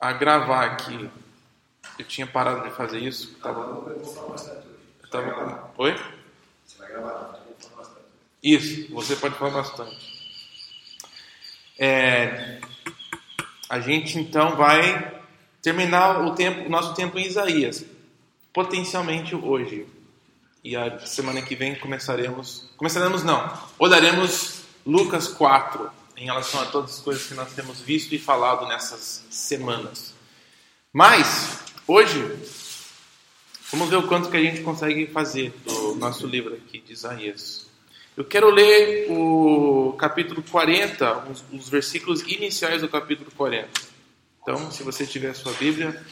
a gravar aqui. Eu tinha parado de fazer isso. Tava... Eu tava... Oi? Você vai gravar. Isso, você pode falar bastante. É, a gente então vai terminar o, tempo, nosso tempo em Isaías, potencialmente hoje. E a semana que vem começaremos. Começaremos não, olharemos Lucas 4 em relação a todas as coisas que nós temos visto e falado nessas semanas. Mas, hoje, vamos ver o quanto que a gente consegue fazer do nosso livro aqui de Isaías. Eu quero ler o capítulo 40, os, os versículos iniciais do capítulo 40. Então, se você tiver a sua Bíblia,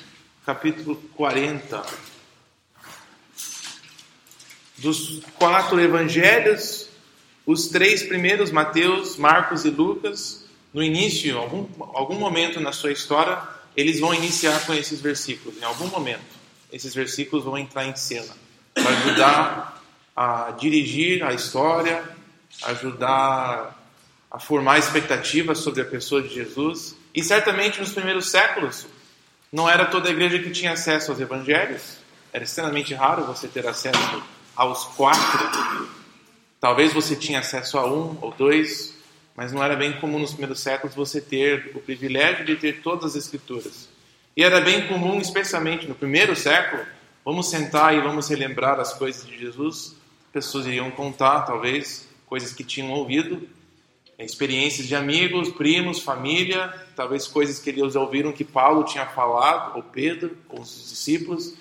capítulo 40. Dos quatro evangelhos, os três primeiros, Mateus, Marcos e Lucas, no início, algum, algum momento na sua história, eles vão iniciar com esses versículos. Em algum momento, esses versículos vão entrar em cena para ajudar a dirigir a história, ajudar a formar expectativas sobre a pessoa de Jesus. E certamente nos primeiros séculos, não era toda a igreja que tinha acesso aos evangelhos. Era extremamente raro você ter acesso aos quatro Talvez você tinha acesso a um ou dois, mas não era bem comum nos primeiros séculos você ter o privilégio de ter todas as escrituras. E era bem comum, especialmente no primeiro século, vamos sentar e vamos relembrar as coisas de Jesus. Pessoas iriam contar, talvez, coisas que tinham ouvido, experiências de amigos, primos, família, talvez coisas que eles ouviram que Paulo tinha falado, ou Pedro, ou os discípulos.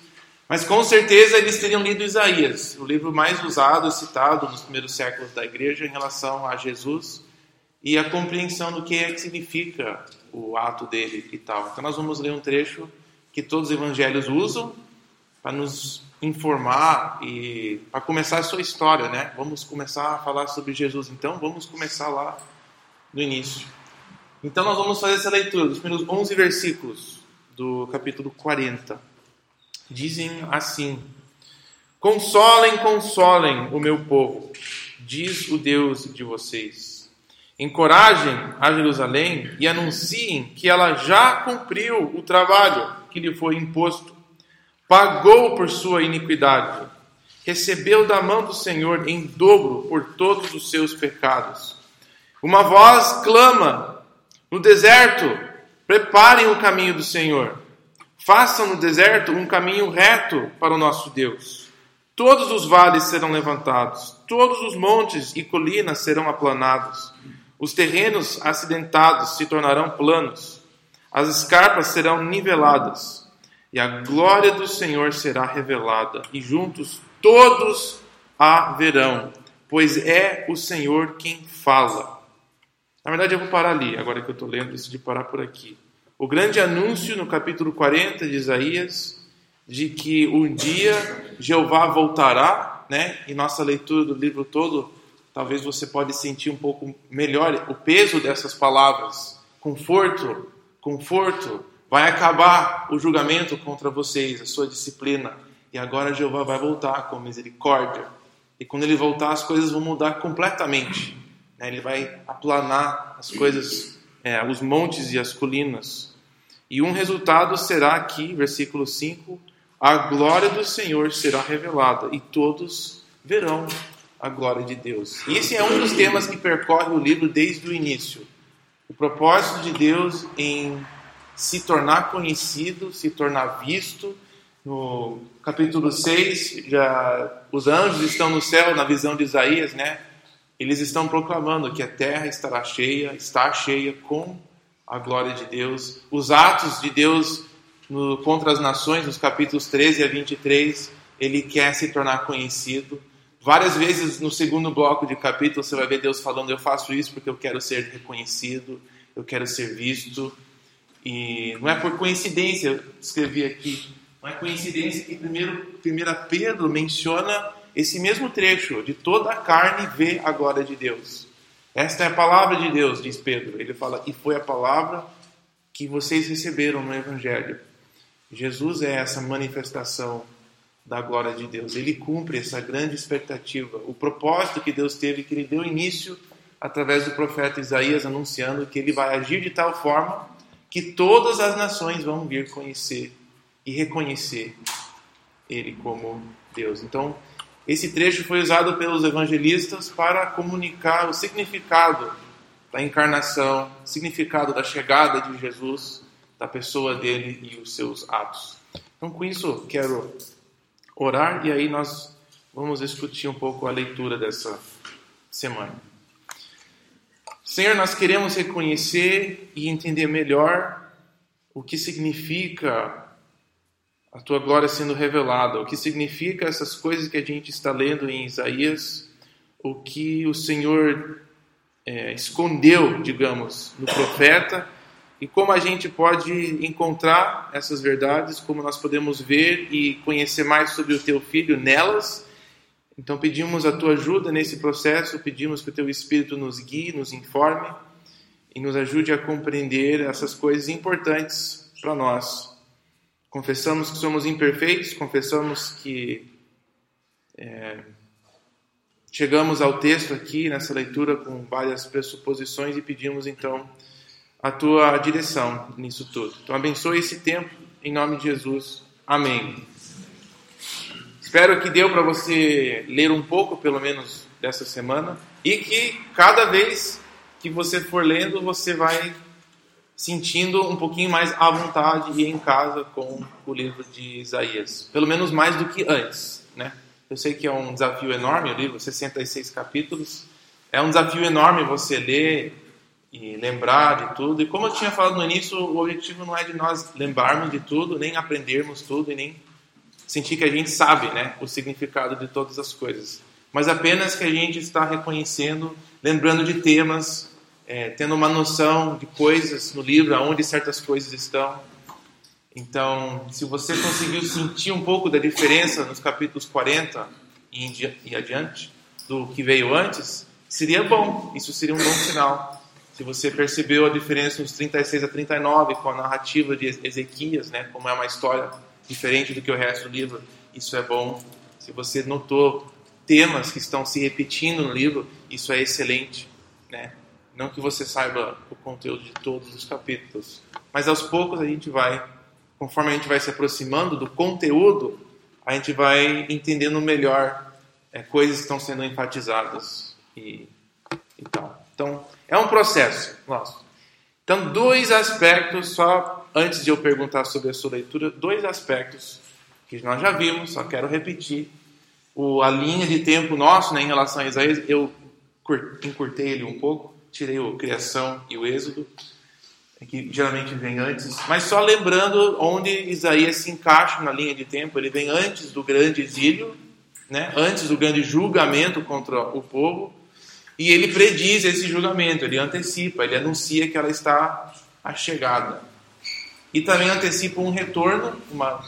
Mas com certeza eles teriam lido Isaías, o livro mais usado e citado nos primeiros séculos da igreja em relação a Jesus e a compreensão do que é que significa o ato dele e tal. Então nós vamos ler um trecho que todos os evangelhos usam para nos informar e para começar a sua história, né? Vamos começar a falar sobre Jesus. Então vamos começar lá no início. Então nós vamos fazer essa leitura dos primeiros 11 versículos do capítulo 40 dizem assim: Consolem, consolem o meu povo, diz o Deus de vocês. Encorajem a Jerusalém e anunciem que ela já cumpriu o trabalho que lhe foi imposto, pagou por sua iniquidade, recebeu da mão do Senhor em dobro por todos os seus pecados. Uma voz clama no deserto: preparem o caminho do Senhor Façam no deserto um caminho reto para o nosso Deus. Todos os vales serão levantados, todos os montes e colinas serão aplanados. Os terrenos acidentados se tornarão planos, as escarpas serão niveladas, e a glória do Senhor será revelada, e juntos todos a verão, pois é o Senhor quem fala. Na verdade, eu vou parar ali, agora que eu estou lendo, decidi parar por aqui o grande anúncio no capítulo 40 de Isaías de que um dia Jeová voltará, né? E nossa leitura do livro todo, talvez você pode sentir um pouco melhor o peso dessas palavras. Conforto, conforto, vai acabar o julgamento contra vocês, a sua disciplina. E agora Jeová vai voltar com misericórdia. E quando ele voltar, as coisas vão mudar completamente. Né? Ele vai aplanar as coisas é, os montes e as colinas. E um resultado será aqui, versículo 5: a glória do Senhor será revelada e todos verão a glória de Deus. E esse é um dos temas que percorre o livro desde o início. O propósito de Deus em se tornar conhecido, se tornar visto. No capítulo 6, já, os anjos estão no céu, na visão de Isaías, né? Eles estão proclamando que a terra estará cheia, está cheia com a glória de Deus. Os atos de Deus no, contra as nações, nos capítulos 13 a 23, ele quer se tornar conhecido. Várias vezes no segundo bloco de capítulo você vai ver Deus falando: Eu faço isso porque eu quero ser reconhecido, eu quero ser visto. E não é por coincidência, eu escrevi aqui, não é coincidência que primeiro, primeira Pedro menciona esse mesmo trecho, de toda a carne vê a glória de Deus. Esta é a palavra de Deus, diz Pedro. Ele fala, e foi a palavra que vocês receberam no Evangelho. Jesus é essa manifestação da glória de Deus. Ele cumpre essa grande expectativa. O propósito que Deus teve, que ele deu início através do profeta Isaías, anunciando que ele vai agir de tal forma que todas as nações vão vir conhecer e reconhecer Ele como Deus. Então, esse trecho foi usado pelos evangelistas para comunicar o significado da encarnação, significado da chegada de Jesus, da pessoa dele e os seus atos. Então, com isso, quero orar e aí nós vamos discutir um pouco a leitura dessa semana. Senhor, nós queremos reconhecer e entender melhor o que significa a tua glória sendo revelada, o que significa essas coisas que a gente está lendo em Isaías, o que o Senhor é, escondeu, digamos, no profeta e como a gente pode encontrar essas verdades, como nós podemos ver e conhecer mais sobre o teu filho nelas. Então pedimos a tua ajuda nesse processo, pedimos que o teu espírito nos guie, nos informe e nos ajude a compreender essas coisas importantes para nós. Confessamos que somos imperfeitos, confessamos que é, chegamos ao texto aqui nessa leitura com várias pressuposições e pedimos então a tua direção nisso tudo. Então abençoe esse tempo em nome de Jesus. Amém. Espero que deu para você ler um pouco, pelo menos, dessa semana e que cada vez que você for lendo, você vai sentindo um pouquinho mais à vontade e em casa com o livro de Isaías. Pelo menos mais do que antes, né? Eu sei que é um desafio enorme o livro, 66 capítulos. É um desafio enorme você ler e lembrar de tudo. E como eu tinha falado no início, o objetivo não é de nós lembrarmos de tudo, nem aprendermos tudo e nem sentir que a gente sabe né, o significado de todas as coisas. Mas apenas que a gente está reconhecendo, lembrando de temas, é, tendo uma noção de coisas no livro, aonde certas coisas estão. Então, se você conseguiu sentir um pouco da diferença nos capítulos 40 e adiante do que veio antes, seria bom. Isso seria um bom sinal. Se você percebeu a diferença nos 36 a 39 com a narrativa de Ezequias, né, como é uma história diferente do que o resto do livro, isso é bom. Se você notou temas que estão se repetindo no livro, isso é excelente, né? Não que você saiba o conteúdo de todos os capítulos, mas aos poucos a gente vai, conforme a gente vai se aproximando do conteúdo, a gente vai entendendo melhor é, coisas que estão sendo enfatizadas e, e tal. Então, é um processo nosso. Então, dois aspectos, só antes de eu perguntar sobre a sua leitura, dois aspectos que nós já vimos, só quero repetir. O, a linha de tempo nosso né, em relação a Isaías, eu encurtei ele um pouco, tirei o Criação e o Êxodo, que geralmente vem antes, mas só lembrando onde Isaías se encaixa na linha de tempo, ele vem antes do grande exílio, né, antes do grande julgamento contra o povo, e ele prediz esse julgamento, ele antecipa, ele anuncia que ela está achegada. E também antecipa um retorno, uma,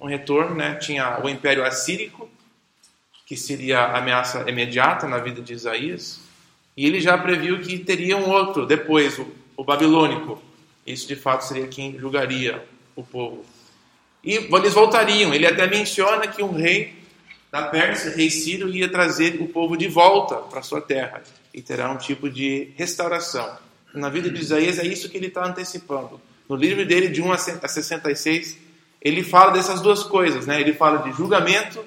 um retorno, né? Tinha o Império Assírico, que seria a ameaça imediata na vida de Isaías, e ele já previu que teria um outro depois, o, o babilônico. Isso de fato seria quem julgaria o povo. E eles voltariam. Ele até menciona que um rei da Pérsia, rei Ciro ia trazer o povo de volta para sua terra e terá um tipo de restauração. Na vida de Isaías é isso que ele está antecipando. No livro dele, de 1 a 66, ele fala dessas duas coisas. Né? Ele fala de julgamento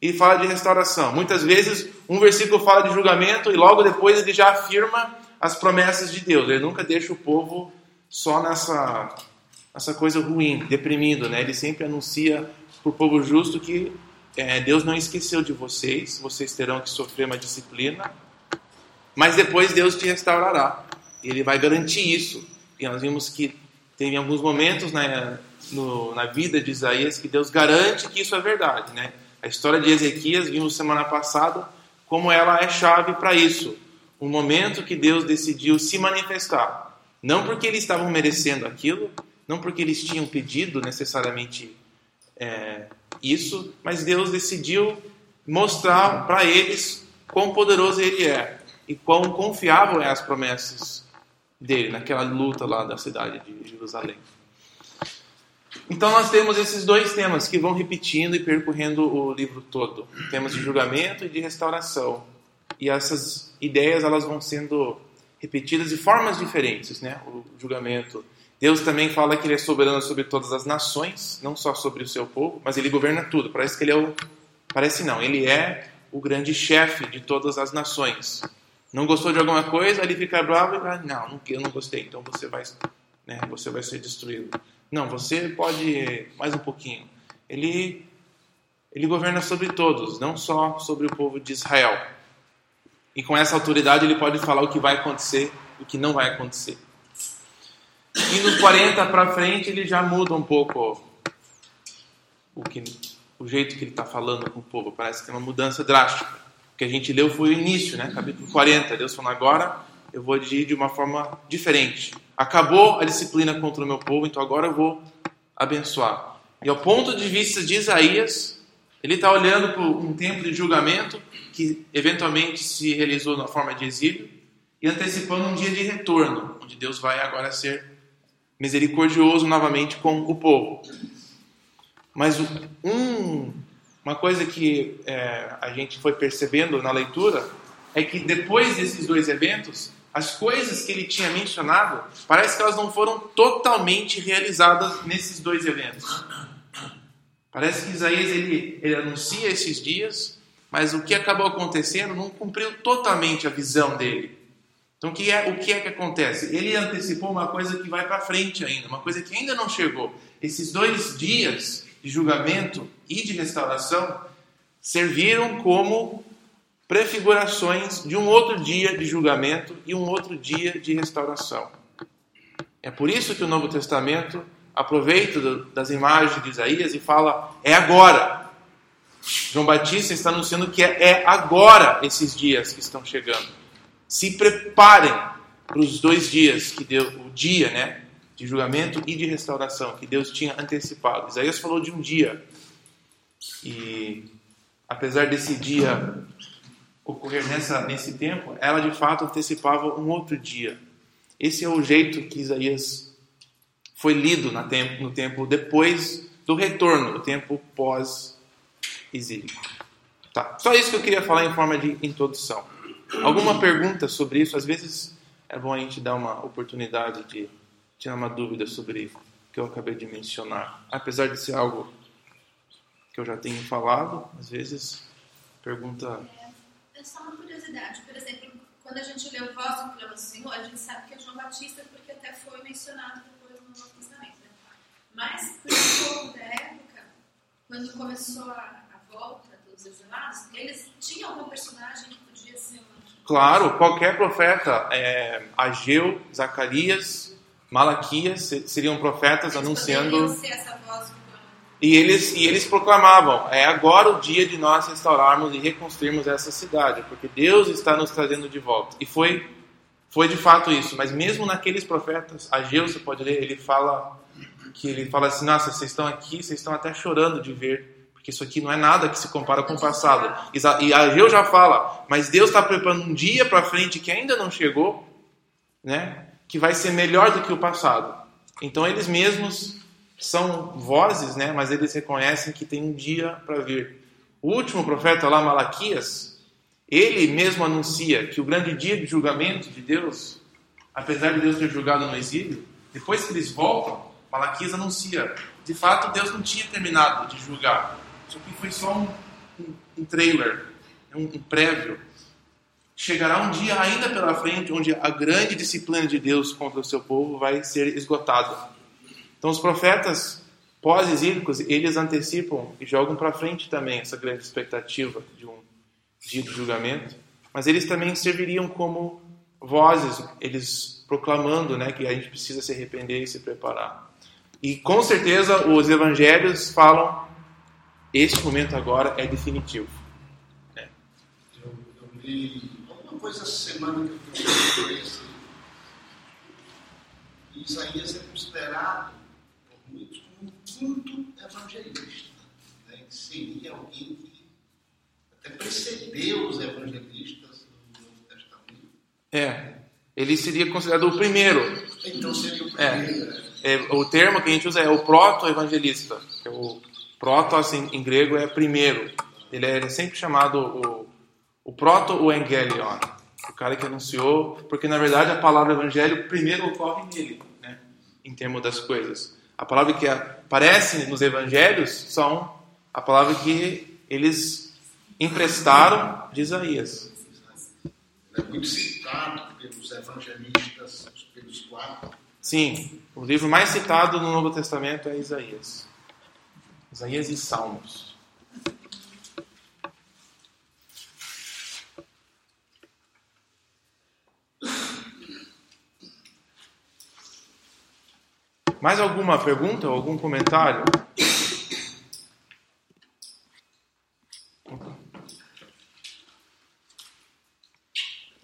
e fala de restauração. Muitas vezes, um versículo fala de julgamento e logo depois ele já afirma as promessas de Deus. Ele nunca deixa o povo só nessa, nessa coisa ruim, deprimido. Né? Ele sempre anuncia para o povo justo que é, Deus não esqueceu de vocês, vocês terão que sofrer uma disciplina, mas depois Deus te restaurará. Ele vai garantir isso. E nós vimos que tem alguns momentos né, no, na vida de Isaías que Deus garante que isso é verdade. Né? A história de Ezequias, vimos semana passada, como ela é chave para isso. Um momento que Deus decidiu se manifestar. Não porque eles estavam merecendo aquilo, não porque eles tinham pedido necessariamente é, isso, mas Deus decidiu mostrar para eles quão poderoso Ele é e quão confiável é as promessas dele naquela luta lá da cidade de Jerusalém. Então nós temos esses dois temas que vão repetindo e percorrendo o livro todo, temas de julgamento e de restauração. E essas ideias elas vão sendo repetidas de formas diferentes, né? O julgamento Deus também fala que ele é soberano sobre todas as nações, não só sobre o seu povo, mas ele governa tudo. Parece que ele é o parece não, ele é o grande chefe de todas as nações. Não gostou de alguma coisa, ele fica bravo e fala: "Não, eu não gostei, então você vai, né, você vai ser destruído". Não, você pode mais um pouquinho. Ele ele governa sobre todos, não só sobre o povo de Israel. E com essa autoridade ele pode falar o que vai acontecer, o que não vai acontecer. E nos 40 para frente ele já muda um pouco o, que, o jeito que ele está falando com o povo. Parece que é uma mudança drástica. O que a gente leu foi o início, né? capítulo 40. Deus falando agora eu vou agir de uma forma diferente. Acabou a disciplina contra o meu povo, então agora eu vou abençoar. E ao ponto de vista de Isaías, ele está olhando para um tempo de julgamento que eventualmente se realizou na forma de exílio e antecipando um dia de retorno, onde Deus vai agora ser misericordioso novamente com o povo. Mas um, uma coisa que é, a gente foi percebendo na leitura é que depois desses dois eventos, as coisas que ele tinha mencionado, parece que elas não foram totalmente realizadas nesses dois eventos. Parece que Isaías ele, ele anuncia esses dias, mas o que acabou acontecendo não cumpriu totalmente a visão dele. Então, o que é, o que, é que acontece? Ele antecipou uma coisa que vai para frente ainda, uma coisa que ainda não chegou. Esses dois dias de julgamento e de restauração serviram como prefigurações de um outro dia de julgamento e um outro dia de restauração. É por isso que o Novo Testamento aproveita das imagens de Isaías e fala: é agora. João Batista está anunciando que é, é agora esses dias que estão chegando se preparem para os dois dias que deu o dia, né, de julgamento e de restauração que Deus tinha antecipado. Isaías falou de um dia e apesar desse dia ocorrer nessa nesse tempo, ela de fato antecipava um outro dia. Esse é o jeito que Isaías foi lido tempo, no tempo depois do retorno, no tempo pós exílio. Tá. Só isso que eu queria falar em forma de introdução. Alguma pergunta sobre isso? Às vezes é bom a gente dar uma oportunidade de tirar uma dúvida sobre o que eu acabei de mencionar. Apesar de ser algo que eu já tenho falado, às vezes pergunta. É, só uma curiosidade. Por exemplo, quando a gente lê o Voz do Plano do Senhor, a gente sabe que é João Batista, porque até foi mencionado depois no Novo Testamento. Né? Mas, por pouco da época, quando começou a, a volta dos exilados, eles tinham algum personagem que podia ser um Claro, qualquer profeta, é, Ageu, Zacarias, Malaquias, seriam profetas Eles anunciando. Voz, e eles, e eles proclamavam: é agora o dia de nós restaurarmos e reconstruirmos essa cidade, porque Deus está nos trazendo de volta. E foi, foi de fato isso. Mas mesmo naqueles profetas, Ageu, você pode ler, ele fala que ele fala assim: nossa, vocês estão aqui, vocês estão até chorando de ver porque isso aqui não é nada que se compara com o passado. E Ageu já fala, mas Deus está preparando um dia para frente que ainda não chegou, né? Que vai ser melhor do que o passado. Então eles mesmos são vozes, né? Mas eles reconhecem que tem um dia para vir. O último profeta lá, Malaquias, ele mesmo anuncia que o grande dia de julgamento de Deus, apesar de Deus ter julgado no exílio, depois que eles voltam, Malaquias anuncia, de fato Deus não tinha terminado de julgar. Isso aqui foi só um, um, um trailer, um, um prévio. Chegará um dia ainda pela frente onde a grande disciplina de Deus contra o seu povo vai ser esgotada. Então os profetas pós-exílicos, eles antecipam e jogam para frente também essa grande expectativa de um dia de julgamento, mas eles também serviriam como vozes, eles proclamando né, que a gente precisa se arrepender e se preparar. E com certeza os evangelhos falam este momento agora é definitivo. É. Eu, eu li alguma coisa essa semana que eu esse. Isaías é considerado por muitos como um quinto evangelista. Né? Seria alguém que até precedeu os evangelistas do Novo Testamento. É, ele seria considerado o primeiro. Então seria o primeiro. É, é o termo que a gente usa é o proto-evangelista, é o Protos em, em grego é primeiro. Ele é, ele é sempre chamado o, o proto-evangelion, o cara que anunciou, porque na verdade a palavra evangelho primeiro ocorre nele. Né? em termos das coisas. A palavra que aparece nos evangelhos são a palavra que eles emprestaram de Isaías. É muito citado pelos evangelistas, pelos quatro. Sim, o livro mais citado no Novo Testamento é Isaías. Isaías e Salmos. Mais alguma pergunta ou algum comentário?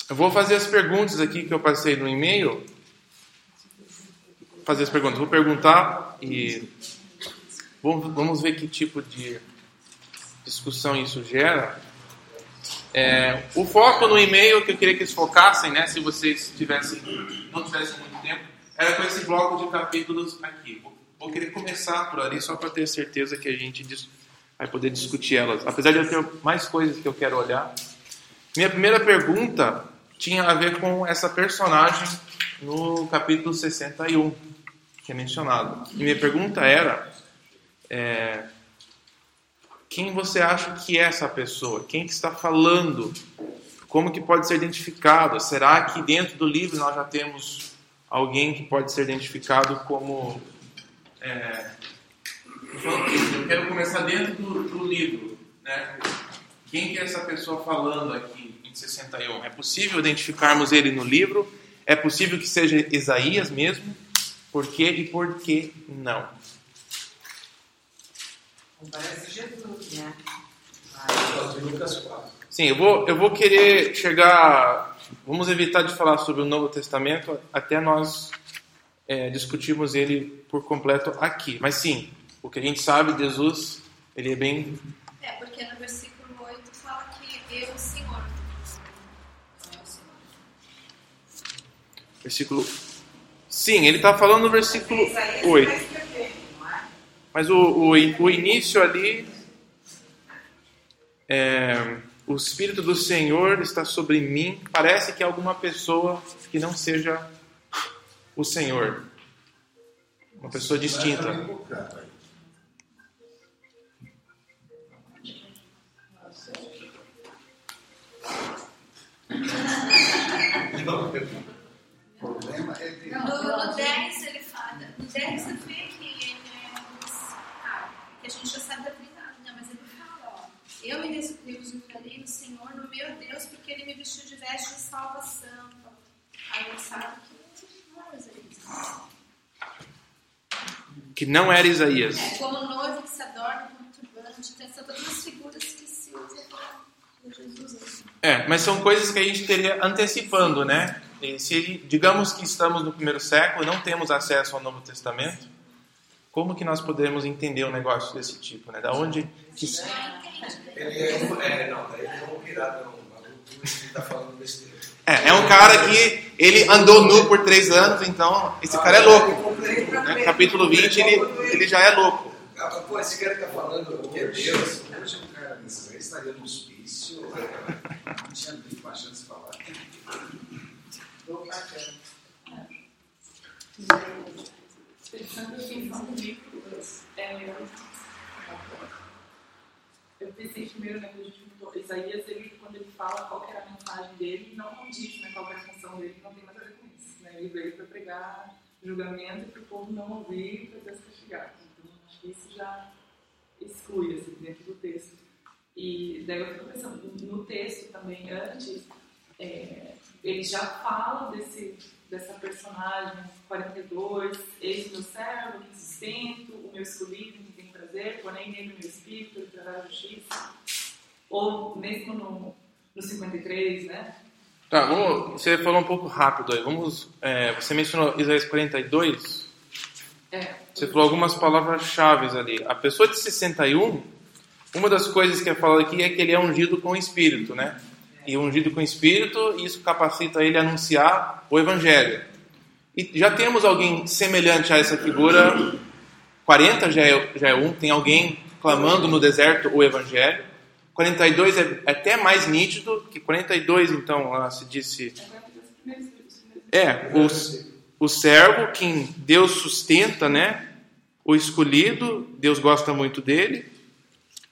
Eu vou fazer as perguntas aqui que eu passei no e-mail. Fazer as perguntas. Vou perguntar e vamos ver que tipo de discussão isso gera. É, o foco no e-mail que eu queria que eles focassem, né, se vocês tivessem, não tivessem muito era com esse bloco de capítulos aqui. Vou, querer começar por ali só para ter certeza que a gente vai poder discutir elas. Apesar de eu ter mais coisas que eu quero olhar. Minha primeira pergunta tinha a ver com essa personagem no capítulo 61, que é mencionado. E minha pergunta era: é, quem você acha que é essa pessoa? Quem que está falando? Como que pode ser identificado? Será que dentro do livro nós já temos alguém que pode ser identificado como. É, eu quero começar dentro do, do livro. Né? Quem que é essa pessoa falando aqui em 61? É possível identificarmos ele no livro? É possível que seja Isaías mesmo? Por quê e por que não? Parece Jesus, né? Lucas 4. Sim, eu vou, eu vou querer chegar. Vamos evitar de falar sobre o Novo Testamento até nós é, discutirmos ele por completo aqui. Mas sim, o que a gente sabe de Jesus, ele é bem. É, porque no versículo 8 fala que eu, o Senhor. É. Versículo. Sim, ele está falando no versículo Isaías 8. vai escrever, não é? Mas o, o, o início ali. É, o Espírito do Senhor está sobre mim. Parece que é alguma pessoa que não seja o Senhor. Uma pessoa distinta. O problema é que Eu me refugiarei no Senhor, no meu Deus, porque ele me vestiu de veste de salvação. Aí ele sabe que não é Isaías. Que não era Isaías. É, como noivo que se adorna com turbante. São todas as figuras que se usam para Jesus. assim. É, mas são coisas que a gente teria antecipando, né? E se digamos que estamos no primeiro século e não temos acesso ao Novo Testamento, como que nós podemos entender um negócio desse tipo, né? Da onde que. Ele é, um- é, não, daí ele é um pirata, não. Ele está falando besteira. é, é um cara que ele andou nu por três anos, então esse cara é louco. Né? Capítulo 20 ele, ele já é louco. Ah, Pô, esse cara está falando que é Deus. Hoje um cara desse aí estaria no hospício. Não tinha nem uma chance de falar. Pensando em livros, é, eu pensei primeiro, né, perguntou, Isaías, ele, quando ele fala qual que era a mensagem dele, não condiz né, qual que era a função dele, não tem nada a ver com isso. Né? Ele veio para pregar julgamento para o povo não ouvir para Deus castigar. Então, acho que isso já exclui assim, dentro do texto. E daí eu fico pensando, no texto também, antes, é, ele já fala desse, dessa personagem 42, eis meu servo, que sustento, o meu escolhido, prazer, porém nele meu espírito, ele trará justiça. Ou mesmo no, no 53, né? Tá, vamos, você falou um pouco rápido aí. Vamos, é, você mencionou Isaías 42. É, Você falou algumas palavras-chave ali. A pessoa de 61, uma das coisas que é falado aqui é que ele é ungido com o Espírito, né? E ungido com o Espírito, isso capacita ele a anunciar o Evangelho. E já temos alguém semelhante a essa figura. 40 já é, já é um, tem alguém clamando no deserto o Evangelho. 42 é até mais nítido, que 42, então, lá se disse é é, os, o servo, quem Deus sustenta, né? O escolhido, Deus gosta muito dele,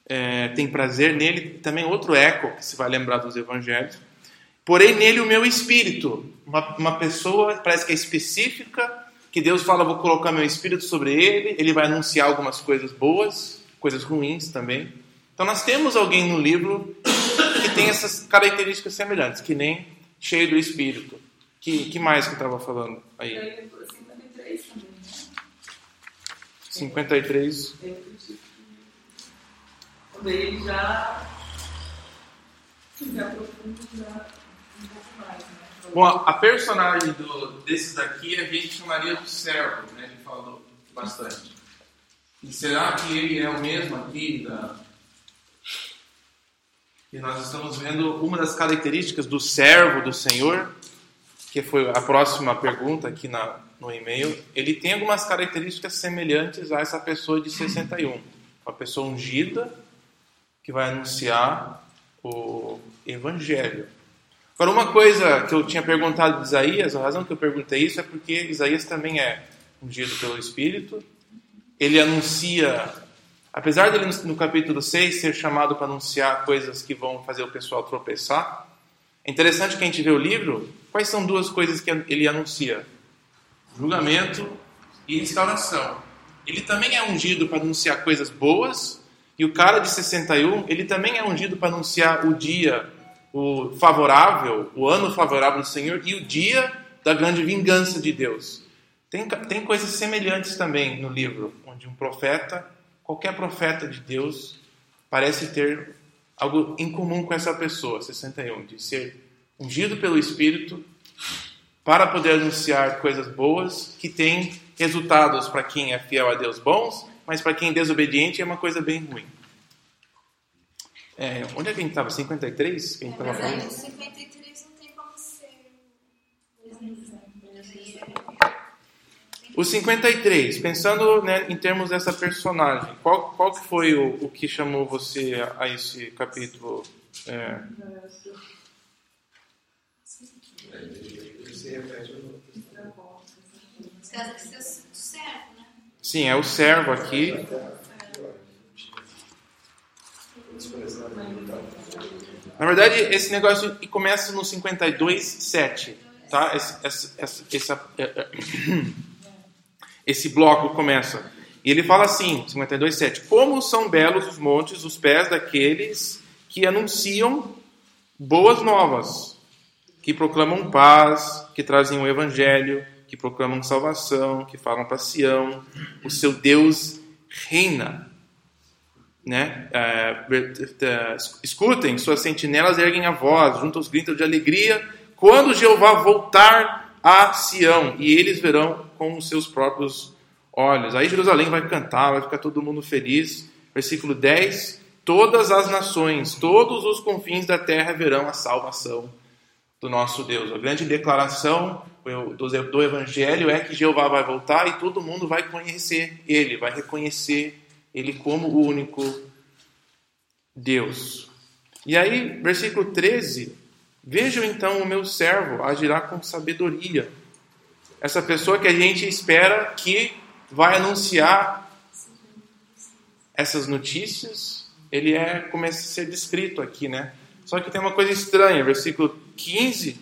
é, tem prazer nele. Também outro eco que se vai lembrar dos evangelhos. Porém, nele o meu espírito. Uma, uma pessoa, parece que é específica, que Deus fala: vou colocar meu espírito sobre ele, ele vai anunciar algumas coisas boas, coisas ruins também. Então, nós temos alguém no livro que tem essas características semelhantes, que nem cheio do espírito. Que, que mais que eu estava falando aí? aí, 53 também, né? 53. Eu acredito que quando ele já se aprofunda já um pouco mais, né? Bom, a personagem do, desse daqui a gente chamaria do servo, né? Ele falou bastante. E será que ele é o mesmo aqui da... E nós estamos vendo uma das características do servo do Senhor, que foi a próxima pergunta aqui na, no e-mail. Ele tem algumas características semelhantes a essa pessoa de 61. Uma pessoa ungida que vai anunciar o evangelho. Agora, uma coisa que eu tinha perguntado de Isaías, a razão que eu perguntei isso é porque Isaías também é ungido pelo Espírito. Ele anuncia, apesar dele no capítulo 6 ser chamado para anunciar coisas que vão fazer o pessoal tropeçar, é interessante que a gente vê o livro, quais são duas coisas que ele anuncia? Julgamento e restauração. Ele também é ungido para anunciar coisas boas, e o cara de 61, ele também é ungido para anunciar o dia o favorável, o ano favorável do Senhor e o dia da grande vingança de Deus. Tem, tem coisas semelhantes também no livro, onde um profeta, qualquer profeta de Deus, parece ter algo em comum com essa pessoa, 61, de ser ungido pelo Espírito para poder anunciar coisas boas que têm resultados para quem é fiel a Deus bons, mas para quem é desobediente é uma coisa bem ruim. É, onde é que a gente estava? 53? Que a gente estava Mas aí falando? no 53 não tem como ser. O 53, pensando né, em termos dessa personagem, qual, qual que foi o, o que chamou você a, a esse capítulo? É, serve, né? sim, é o servo aqui. Na verdade, esse negócio começa no 52, 7. Tá? Esse, essa- é, é, esse bloco começa. E ele fala assim, 52, 7. Como são belos os montes, os pés daqueles que anunciam boas novas, que proclamam paz, que trazem o evangelho, que proclamam salvação, que falam para Sião, o seu Deus reina né? É, escutem, suas sentinelas erguem a voz, junto aos gritos de alegria, quando Jeová voltar a Sião, e eles verão com os seus próprios olhos. Aí Jerusalém vai cantar, vai ficar todo mundo feliz. Versículo 10: Todas as nações, todos os confins da terra verão a salvação do nosso Deus. A grande declaração do Evangelho é que Jeová vai voltar e todo mundo vai conhecer Ele, vai reconhecer Ele como o único Deus. E aí, versículo 13: Vejam então o meu servo agirá com sabedoria. Essa pessoa que a gente espera que vai anunciar essas notícias, ele é começa a ser descrito aqui, né? Só que tem uma coisa estranha, versículo 15,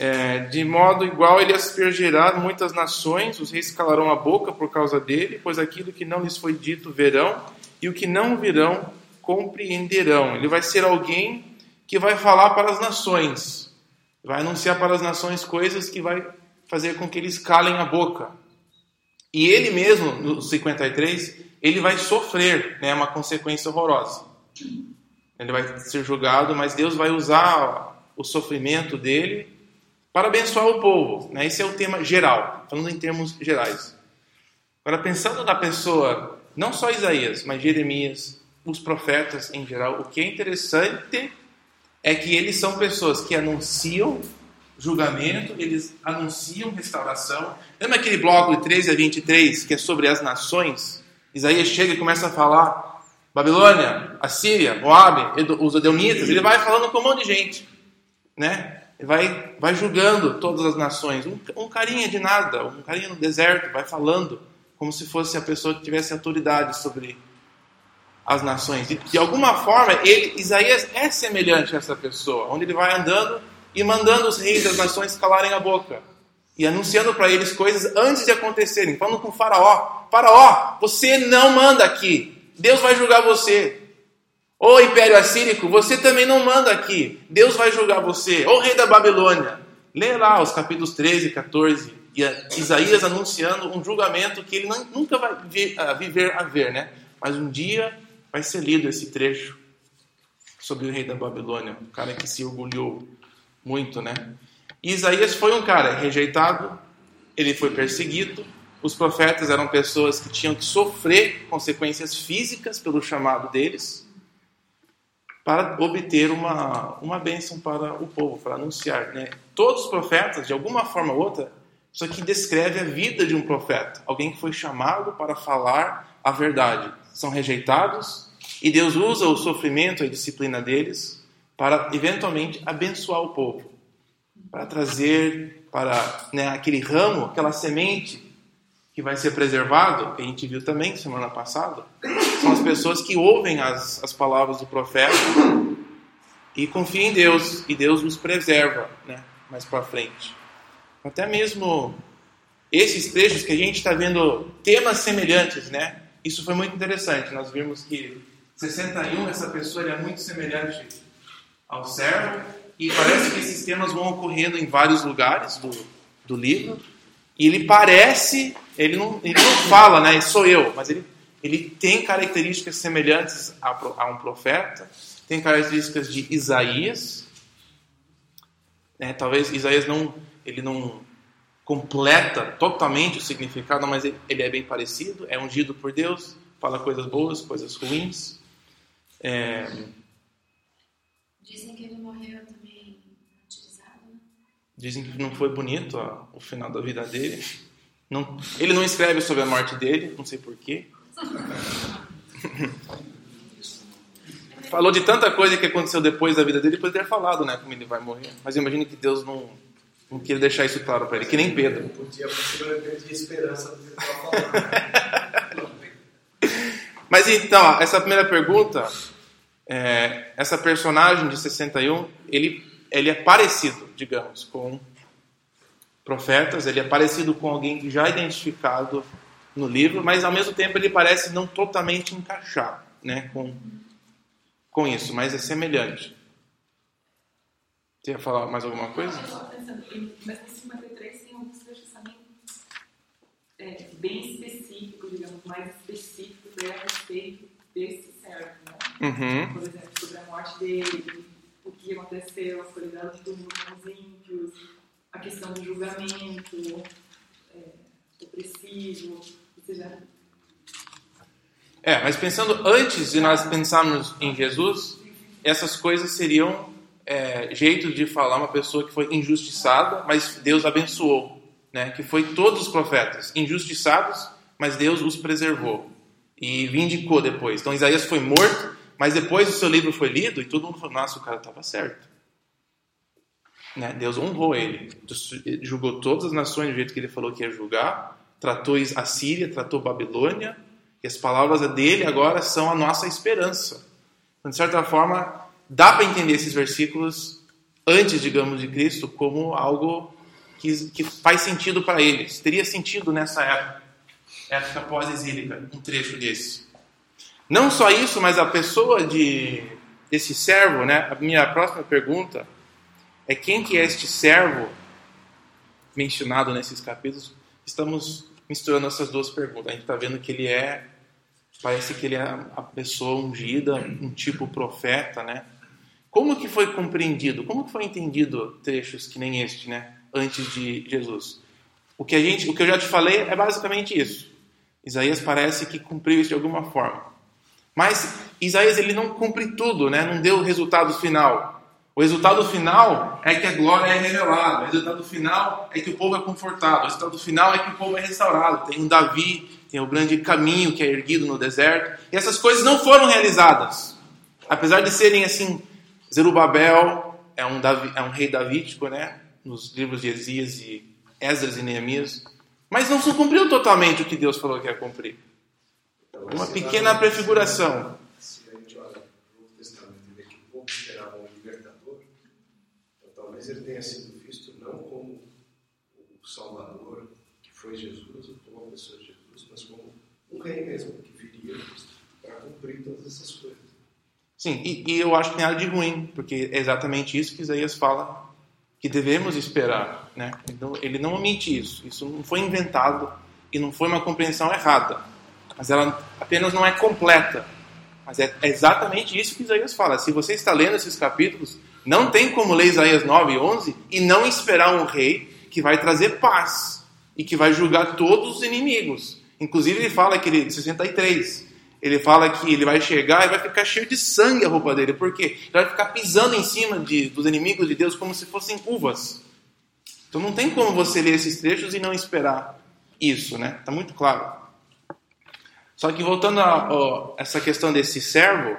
é, de modo igual ele aspergerá muitas nações, os reis calarão a boca por causa dele, pois aquilo que não lhes foi dito verão, e o que não virão compreenderão. Ele vai ser alguém que vai falar para as nações, vai anunciar para as nações coisas que vai fazer com que eles calem a boca. E ele mesmo, no 53, ele vai sofrer né, uma consequência horrorosa. Ele vai ser julgado, mas Deus vai usar o sofrimento dele para abençoar o povo. Né? Esse é o tema geral, falando em termos gerais. Agora, pensando na pessoa, não só Isaías, mas Jeremias, os profetas em geral, o que é interessante é que eles são pessoas que anunciam julgamento, eles anunciam restauração. Lembra aquele bloco de 13 a 23 que é sobre as nações? Isaías chega e começa a falar Babilônia, Assíria, Moab, os Edomitas, ele vai falando com um monte de gente, né? Vai, vai julgando todas as nações. Um, um carinha de nada, um carinha no deserto, vai falando como se fosse a pessoa que tivesse autoridade sobre as nações. De, de alguma forma, ele, Isaías é semelhante a essa pessoa, onde ele vai andando e mandando os reis das nações calarem a boca e anunciando para eles coisas antes de acontecerem, falando com Faraó: Faraó, você não manda aqui, Deus vai julgar você. Ô Império Assírico, você também não manda aqui, Deus vai julgar você. Ô Rei da Babilônia, lê lá os capítulos 13 e 14, e Isaías anunciando um julgamento que ele nunca vai viver a ver, né? Mas um dia vai ser lido esse trecho sobre o rei da Babilônia, o cara que se orgulhou muito, né? E Isaías foi um cara rejeitado, ele foi perseguido. Os profetas eram pessoas que tinham que sofrer consequências físicas pelo chamado deles para obter uma, uma bênção para o povo, para anunciar. Né? Todos os profetas, de alguma forma ou outra, isso aqui descreve a vida de um profeta, alguém que foi chamado para falar a verdade. São rejeitados e Deus usa o sofrimento e a disciplina deles para eventualmente abençoar o povo para trazer para né, aquele ramo, aquela semente que vai ser preservado, que a gente viu também semana passada, são as pessoas que ouvem as, as palavras do profeta e confiam em Deus, e Deus os preserva né, mais para frente. Até mesmo esses trechos que a gente está vendo temas semelhantes, né? Isso foi muito interessante. Nós vimos que 61, essa pessoa é muito semelhante ao servo, e parece que esses temas vão ocorrendo em vários lugares do, do livro. E ele parece, ele não, ele não fala, né? Sou eu, mas ele, ele tem características semelhantes a, a um profeta, tem características de Isaías. Né? Talvez Isaías não, ele não completa totalmente o significado, mas ele, ele é bem parecido. É ungido por Deus, fala coisas boas, coisas ruins. É... Dizem que ele morreu Dizem que não foi bonito ó, o final da vida dele. Não, ele não escreve sobre a morte dele, não sei porquê. Falou de tanta coisa que aconteceu depois da vida dele, depois de ter falado, né, como ele vai morrer. Mas imagino que Deus não, não queria deixar isso claro para ele, que nem Pedro. Podia esperança do que estava falando. Mas então, essa primeira pergunta, é, essa personagem de 61, ele ele é parecido, digamos, com profetas, ele é parecido com alguém que já é identificado no livro, mas ao mesmo tempo ele parece não totalmente encaixar né, com, com isso, mas é semelhante. Você ia falar mais alguma coisa? Eu estava pensando, mas no 53 tem alguns trechos também é, bem específicos, digamos, mais específicos a respeito desse servo. Né? Uhum. Por exemplo, sobre a morte dele, o que aconteceu, a solidão de com os ímpios, a questão do julgamento é, opressivo, seja... É, mas pensando antes de nós pensarmos em Jesus, essas coisas seriam é, jeito de falar uma pessoa que foi injustiçada, mas Deus abençoou, né? Que foi todos os profetas injustiçados, mas Deus os preservou e vindicou depois. Então Isaías foi morto mas depois o seu livro foi lido e todo mundo falou: nossa, o cara estava certo. Né? Deus honrou ele, julgou todas as nações do jeito que ele falou que ia julgar, tratou a Síria, tratou Babilônia, e as palavras dele agora são a nossa esperança. Então, de certa forma, dá para entender esses versículos antes, digamos, de Cristo como algo que, que faz sentido para eles. Teria sentido nessa época, época pós-exílica, um trecho desse. Não só isso, mas a pessoa de desse servo, né? A minha próxima pergunta é quem que é este servo mencionado nesses capítulos? Estamos misturando essas duas perguntas. A gente está vendo que ele é, parece que ele é a pessoa ungida, um tipo profeta, né? Como que foi compreendido? Como que foi entendido trechos que nem este, né? Antes de Jesus? O que a gente, o que eu já te falei é basicamente isso. Isaías parece que cumpriu isso de alguma forma. Mas Isaías ele não cumpre tudo, né? não deu o resultado final. O resultado final é que a glória é revelada. O resultado final é que o povo é confortado. O resultado final é que o povo é restaurado. Tem um Davi, tem o grande caminho que é erguido no deserto. E essas coisas não foram realizadas. Apesar de serem assim, Zerubabel é um, Davi, é um rei davídico, né? Nos livros de Esias e Esdras e Neemias. Mas não se cumpriu totalmente o que Deus falou que ia cumprir. Uma pequena prefiguração. Se a gente olha no Novo Testamento e vê que o povo esperava um libertador, então talvez ele tenha sido visto não como o Salvador, que foi Jesus, ou como a pessoa de Jesus, mas como um rei mesmo, que viria para cumprir todas essas coisas. Sim, e, e eu acho que nada de ruim, porque é exatamente isso que Isaías fala que devemos esperar. Né? Então, ele não omite isso. Isso não foi inventado e não foi uma compreensão errada. Mas ela apenas não é completa. Mas é exatamente isso que Isaías fala. Se você está lendo esses capítulos, não tem como ler Isaías 9 e 11 e não esperar um rei que vai trazer paz e que vai julgar todos os inimigos. Inclusive, ele fala que ele, 63, ele fala que ele vai chegar e vai ficar cheio de sangue a roupa dele. Por quê? Ele vai ficar pisando em cima de, dos inimigos de Deus como se fossem uvas. Então não tem como você ler esses trechos e não esperar isso, né? Está muito claro. Só que voltando a, a essa questão desse servo,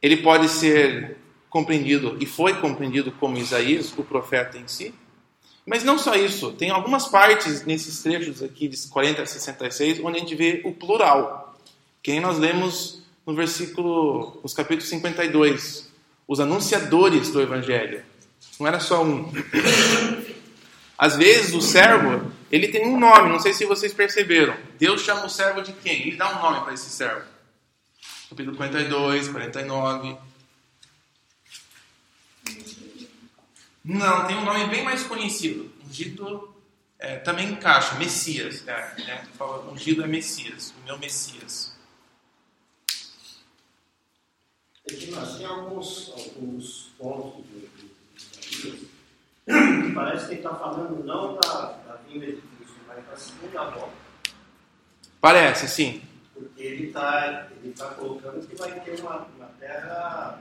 ele pode ser compreendido e foi compreendido como Isaías, o profeta em si. Mas não só isso, tem algumas partes nesses trechos aqui de 40 a 66 onde a gente vê o plural, que nem nós lemos no versículo, nos capítulos 52, os anunciadores do evangelho. Não era só um. Às vezes o servo, ele tem um nome, não sei se vocês perceberam. Deus chama o servo de quem? Ele dá um nome para esse servo. Capítulo 42, 49. Não, tem um nome bem mais conhecido. Ungido é, também encaixa, Messias. É, é, fala, ungido é Messias, o meu Messias. É que nós tem alguns, alguns pontos do, que parece que ele está falando não da, da vinda de Cristo, mas da segunda volta. Parece, sim. Porque ele está ele tá colocando que vai ter uma, uma terra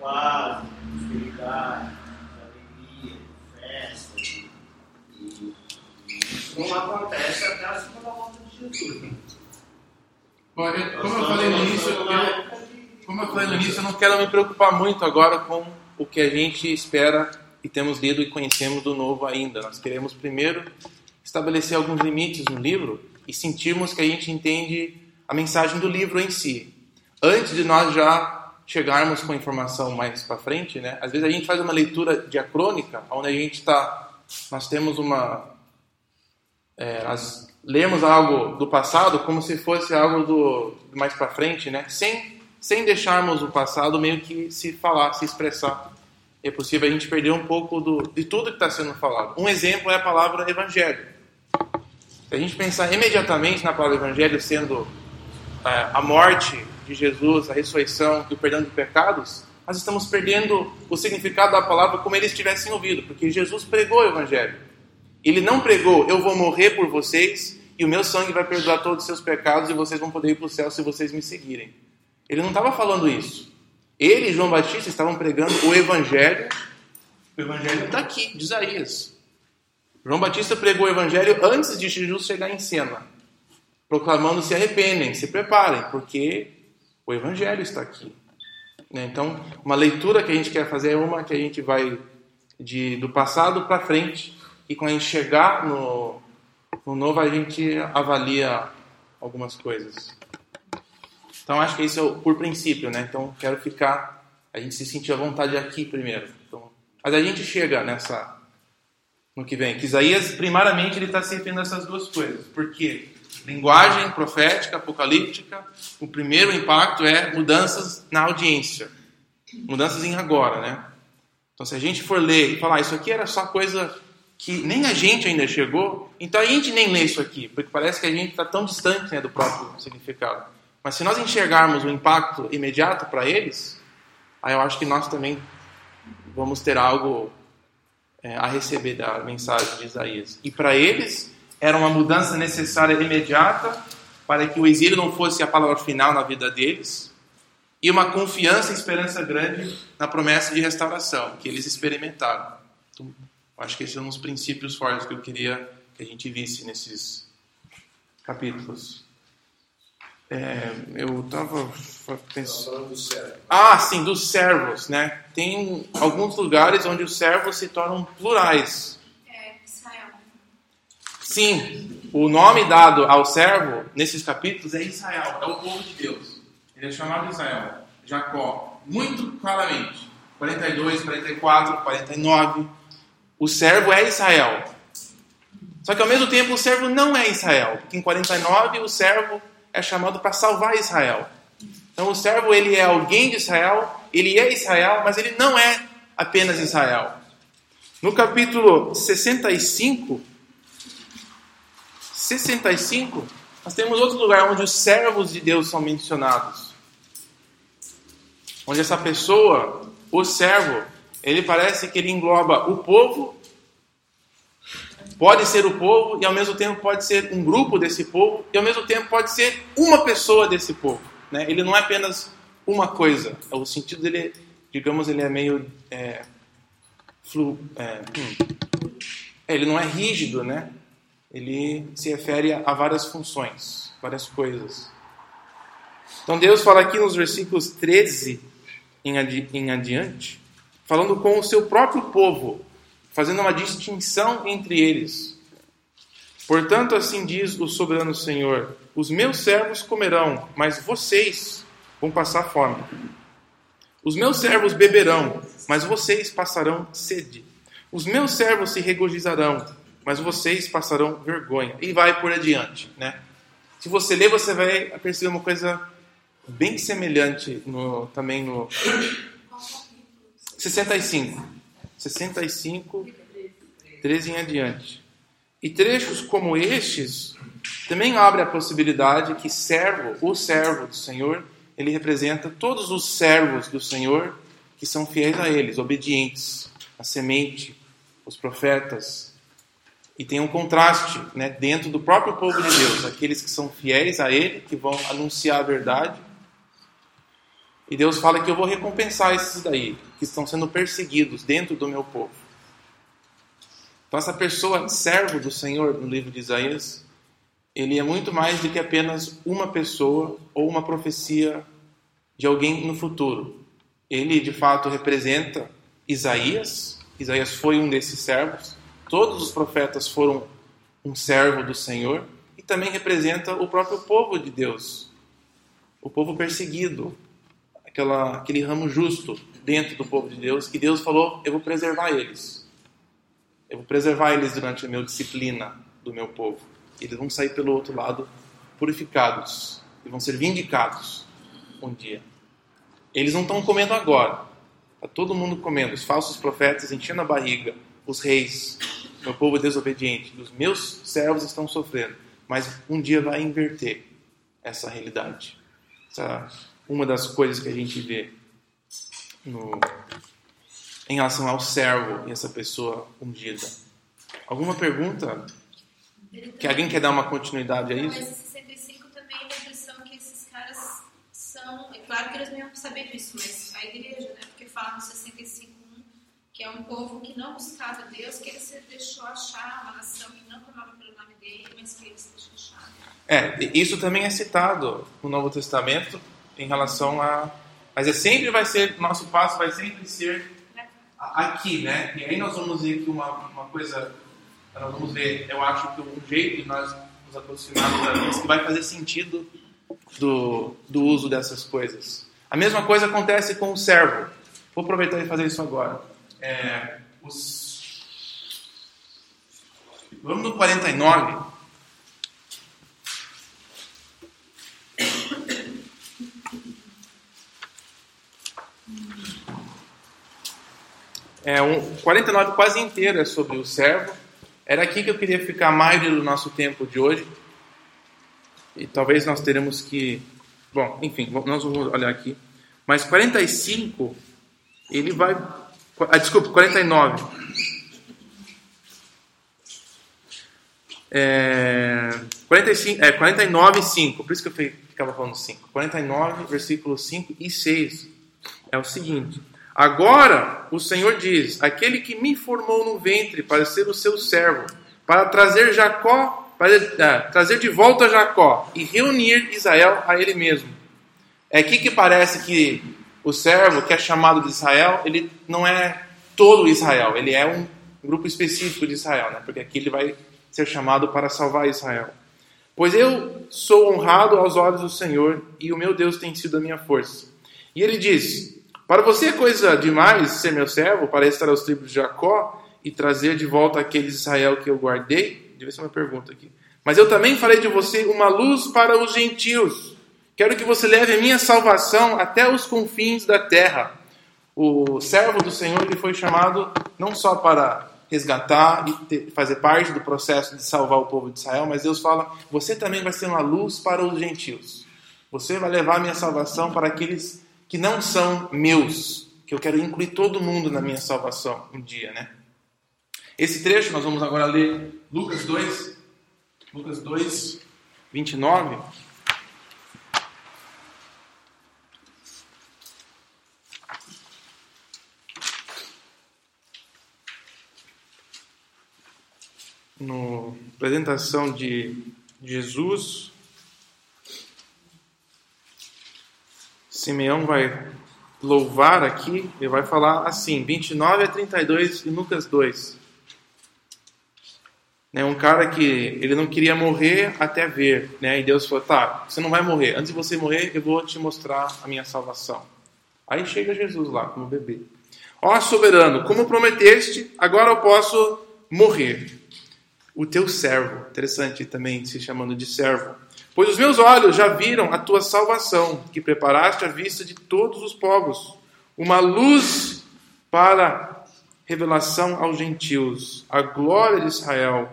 paz, de prosperidade, de alegria, de festa. E, isso não acontece até a segunda volta de Jesus. né? Como eu falei no início, eu, como eu falei no início, eu não quero me preocupar muito agora com o que a gente espera e temos lido e conhecemos do novo ainda. Nós queremos primeiro estabelecer alguns limites no livro e sentirmos que a gente entende a mensagem do livro em si. Antes de nós já chegarmos com informação mais para frente, né? Às vezes a gente faz uma leitura diacrônica, onde a gente está, nós temos uma é, nós lemos algo do passado como se fosse algo do, do mais para frente, né? Sem sem deixarmos o passado meio que se falar, se expressar. É possível a gente perder um pouco do, de tudo que está sendo falado. Um exemplo é a palavra evangelho. Se a gente pensar imediatamente na palavra evangelho sendo é, a morte de Jesus, a ressurreição e o perdão de pecados, nós estamos perdendo o significado da palavra como eles tivessem ouvido, porque Jesus pregou o evangelho. Ele não pregou, eu vou morrer por vocês e o meu sangue vai perdoar todos os seus pecados e vocês vão poder ir para o céu se vocês me seguirem. Ele não estava falando isso. Ele e João Batista estavam pregando o evangelho. O evangelho está aqui, de Isaías. João Batista pregou o evangelho antes de Jesus chegar em cena, proclamando: se arrependem, se preparem, porque o evangelho está aqui. Né? Então, uma leitura que a gente quer fazer é uma que a gente vai de, do passado para frente, e quando a gente chegar no, no novo, a gente avalia algumas coisas. Então, acho que isso é o, por princípio, né? Então, quero ficar, a gente se sentir à vontade aqui primeiro. Então, mas a gente chega nessa, no que vem. Que Isaías, primariamente, ele está se referindo a essas duas coisas. Porque linguagem profética, apocalíptica, o primeiro impacto é mudanças na audiência. Mudanças em agora, né? Então, se a gente for ler e falar, isso aqui era só coisa que nem a gente ainda chegou, então a gente nem lê isso aqui, porque parece que a gente está tão distante né, do próprio significado. Mas se nós enxergarmos o impacto imediato para eles, aí eu acho que nós também vamos ter algo é, a receber da mensagem de Isaías. E para eles era uma mudança necessária imediata para que o exílio não fosse a palavra final na vida deles e uma confiança e esperança grande na promessa de restauração que eles experimentaram. Então, acho que esses são os princípios fortes que eu queria que a gente visse nesses capítulos. É, eu estava pensando. Ah, sim, dos servos, né? Tem alguns lugares onde os servos se tornam plurais. Sim, o nome dado ao servo nesses capítulos é Israel, é o povo de Deus. Ele é chamado Israel, Jacó, muito claramente. 42, 44, 49. O servo é Israel. Só que ao mesmo tempo o servo não é Israel, porque em 49 o servo é chamado para salvar Israel. Então o servo ele é alguém de Israel, ele é Israel, mas ele não é apenas Israel. No capítulo 65, 65, nós temos outro lugar onde os servos de Deus são mencionados. Onde essa pessoa, o servo, ele parece que ele engloba o povo, pode ser o povo e ao mesmo tempo pode ser um grupo desse povo e ao mesmo tempo pode ser uma pessoa desse povo. Né? Ele não é apenas uma coisa. O sentido dele, digamos, ele é meio é, flu, é, hum, ele não é rígido, né? Ele se refere a várias funções, várias coisas. Então Deus fala aqui nos versículos 13 em, adi em adiante, falando com o seu próprio povo, fazendo uma distinção entre eles. Portanto, assim diz o soberano Senhor: Os meus servos comerão, mas vocês vão passar fome. Os meus servos beberão, mas vocês passarão sede. Os meus servos se regozijarão, mas vocês passarão vergonha. E vai por adiante, né? Se você ler, você vai perceber uma coisa bem semelhante no, também no 65. 65, 13 em adiante. E trechos como estes também abre a possibilidade que servo, o servo do Senhor, ele representa todos os servos do Senhor que são fiéis a eles, obedientes, a semente, os profetas. E tem um contraste né, dentro do próprio povo de Deus, aqueles que são fiéis a Ele, que vão anunciar a verdade. E Deus fala que eu vou recompensar esses daí, que estão sendo perseguidos dentro do meu povo. Então, essa pessoa, servo do Senhor, no livro de Isaías, ele é muito mais do que apenas uma pessoa ou uma profecia de alguém no futuro. Ele, de fato, representa Isaías. Isaías foi um desses servos. Todos os profetas foram um servo do Senhor. E também representa o próprio povo de Deus. O povo perseguido. Aquela, aquele ramo justo dentro do povo de Deus. Que Deus falou: Eu vou preservar eles. Eu vou preservar eles durante a minha disciplina do meu povo. Eles vão sair pelo outro lado purificados e vão ser vindicados um dia. Eles não estão comendo agora. Está todo mundo comendo. Os falsos profetas enchendo a barriga. Os reis, meu povo desobediente. Os meus servos estão sofrendo. Mas um dia vai inverter essa realidade. Essa é uma das coisas que a gente vê no, em relação ao servo e essa pessoa ungida. Alguma pergunta? Que alguém quer dar uma continuidade a Não, isso? Mas esse 65 também dá a impressão que esses caras são. É claro que eles não iam saber disso, mas a igreja, né? Porque fala no 65 que é um povo que não buscava Deus, que ele se deixou achar uma nação que não clamava pelo nome dele, mas que ele se deixou achar. É, isso também é citado no Novo Testamento em relação a. Mas é sempre vai ser, nosso passo vai sempre ser aqui, né? E aí nós vamos ver que uma, uma coisa, nós vamos ver, eu acho que um jeito de nós nos aproximarmos da Deus que vai fazer sentido do, do uso dessas coisas. A mesma coisa acontece com o servo. Vou aproveitar e fazer isso agora. É, os... Vamos no 49. É um 49 quase inteiro é sobre o servo. Era aqui que eu queria ficar mais do nosso tempo de hoje. E talvez nós teremos que. Bom, enfim, nós vamos olhar aqui. Mas 45, ele vai. Ah, desculpa, 49. É, 45, é 49 e 5, por isso que eu ficava falando 5. 49, versículos 5 e 6 é o seguinte: Agora o Senhor diz: Aquele que me formou no ventre para ser o seu servo, para trazer Jacó para ah, trazer de volta Jacó e reunir Israel a ele mesmo. É aqui que parece que o servo, que é chamado de Israel, ele não é todo Israel, ele é um grupo específico de Israel, né? porque aqui ele vai ser chamado para salvar Israel. Pois eu sou honrado aos olhos do Senhor e o meu Deus tem sido a minha força. E ele diz: Para você é coisa demais ser meu servo, para estar aos tribos de Jacó e trazer de volta aqueles Israel que eu guardei? Deve ser uma pergunta aqui. Mas eu também farei de você uma luz para os gentios. Quero que você leve a minha salvação até os confins da terra. O servo do Senhor ele foi chamado não só para resgatar e ter, fazer parte do processo de salvar o povo de Israel, mas Deus fala: você também vai ser uma luz para os gentios. Você vai levar a minha salvação para aqueles que não são meus, que eu quero incluir todo mundo na minha salvação um dia, né? Esse trecho nós vamos agora ler Lucas 2, Lucas 2, 29. No apresentação de Jesus, Simeão vai louvar aqui, ele vai falar assim, 29 a 32 em Lucas 2. Né, um cara que ele não queria morrer até ver, né? E Deus falou: "Tá, você não vai morrer. Antes de você morrer, eu vou te mostrar a minha salvação." Aí chega Jesus lá como bebê. Ó soberano, como prometeste, agora eu posso morrer o teu servo. Interessante também se chamando de servo. Pois os meus olhos já viram a tua salvação, que preparaste à vista de todos os povos, uma luz para revelação aos gentios, a glória de Israel,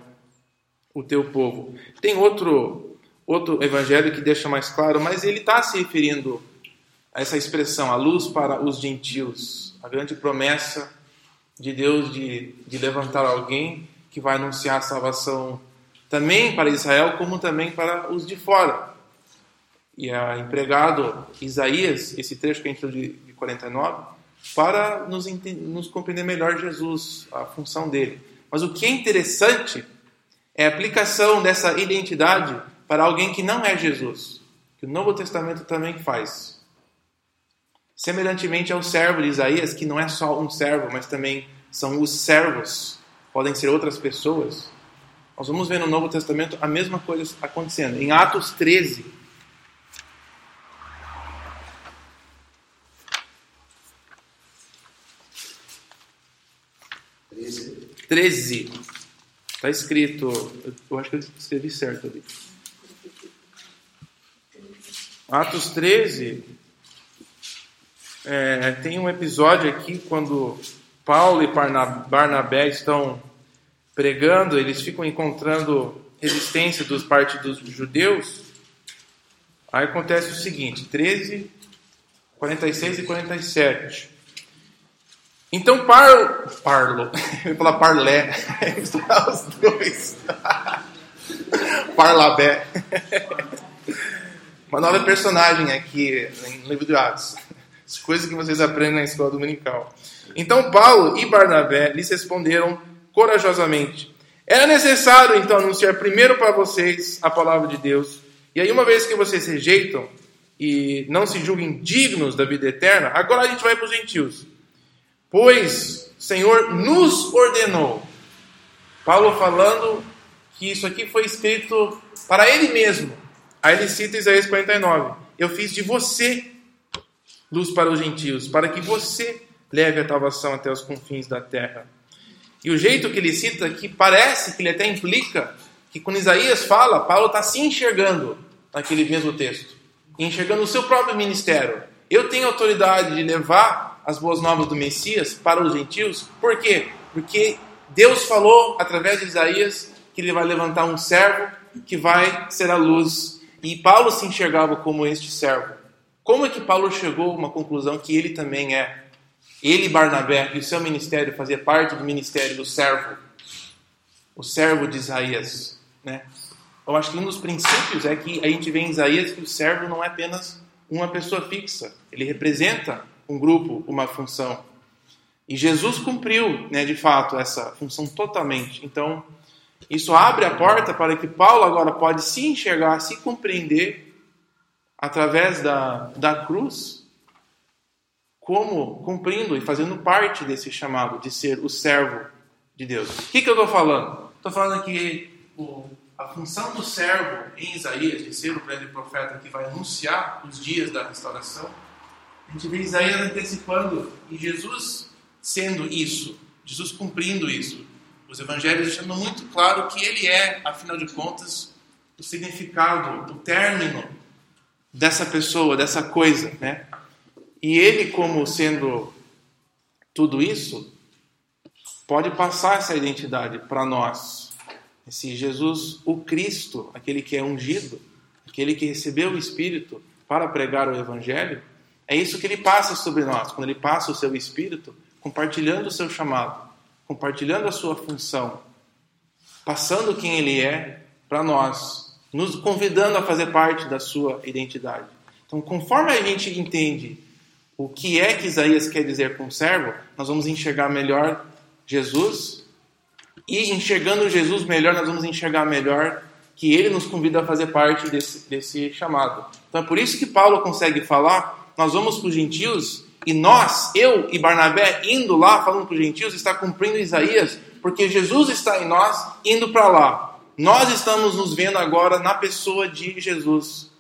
o teu povo. Tem outro outro evangelho que deixa mais claro, mas ele está se referindo a essa expressão, a luz para os gentios, a grande promessa de Deus de, de levantar alguém que vai anunciar a salvação também para Israel, como também para os de fora. E é empregado Isaías, esse trecho que a gente leu de, de 49, para nos, nos compreender melhor Jesus, a função dele. Mas o que é interessante é a aplicação dessa identidade para alguém que não é Jesus, que o Novo Testamento também faz. Semelhantemente ao servo de Isaías, que não é só um servo, mas também são os servos podem ser outras pessoas. Nós vamos ver no Novo Testamento a mesma coisa acontecendo. Em Atos 13, Treze. Está escrito. Eu acho que eu escrevi certo ali. Atos 13. É, tem um episódio aqui quando Paulo e Barnabé estão pregando, eles ficam encontrando resistência dos parte dos judeus. Aí acontece o seguinte, 13, 46 e 47. Então Parlo, Parlo, eu ia falar Parlé, misturar os dois. Parlabé. Uma nova personagem aqui no livro de Atos. As coisas que vocês aprendem na escola dominical. Então Paulo e Barnabé lhes responderam corajosamente: Era necessário então anunciar primeiro para vocês a palavra de Deus, e aí, uma vez que vocês rejeitam e não se julguem dignos da vida eterna, agora a gente vai para os gentios. Pois o Senhor nos ordenou. Paulo falando que isso aqui foi escrito para ele mesmo. Aí ele cita Isaías 49. Eu fiz de você luz para os gentios, para que você leve a salvação até os confins da terra. E o jeito que ele cita aqui parece que ele até implica que quando Isaías fala, Paulo está se enxergando naquele mesmo texto, enxergando o seu próprio ministério. Eu tenho autoridade de levar as boas novas do Messias para os gentios, por quê? Porque Deus falou através de Isaías que ele vai levantar um servo que vai ser a luz. E Paulo se enxergava como este servo. Como é que Paulo chegou a uma conclusão que ele também é ele, Barnabé, e o seu ministério fazia parte do ministério do servo, o servo de Isaías. Né? Eu acho que um dos princípios é que a gente vê em Isaías que o servo não é apenas uma pessoa fixa, ele representa um grupo, uma função. E Jesus cumpriu, né, de fato, essa função totalmente. Então, Isso abre a porta para que Paulo agora pode se enxergar, se compreender através da, da cruz, como cumprindo e fazendo parte desse chamado de ser o servo de Deus. O que, que eu estou falando? Estou falando que o, a função do servo em Isaías, de ser o grande profeta que vai anunciar os dias da restauração, a gente vê Isaías antecipando e Jesus sendo isso, Jesus cumprindo isso. Os evangelhos deixando muito claro que ele é, afinal de contas, o significado, o término dessa pessoa, dessa coisa, né? E ele, como sendo tudo isso, pode passar essa identidade para nós. Esse Jesus, o Cristo, aquele que é ungido, aquele que recebeu o Espírito para pregar o Evangelho, é isso que ele passa sobre nós, quando ele passa o seu Espírito, compartilhando o seu chamado, compartilhando a sua função, passando quem ele é para nós, nos convidando a fazer parte da sua identidade. Então, conforme a gente entende o que é que Isaías quer dizer com servo, nós vamos enxergar melhor Jesus e enxergando Jesus melhor, nós vamos enxergar melhor que ele nos convida a fazer parte desse, desse chamado. Então é por isso que Paulo consegue falar: nós vamos para os gentios e nós, eu e Barnabé, indo lá falando para os gentios, está cumprindo Isaías, porque Jesus está em nós indo para lá. Nós estamos nos vendo agora na pessoa de Jesus.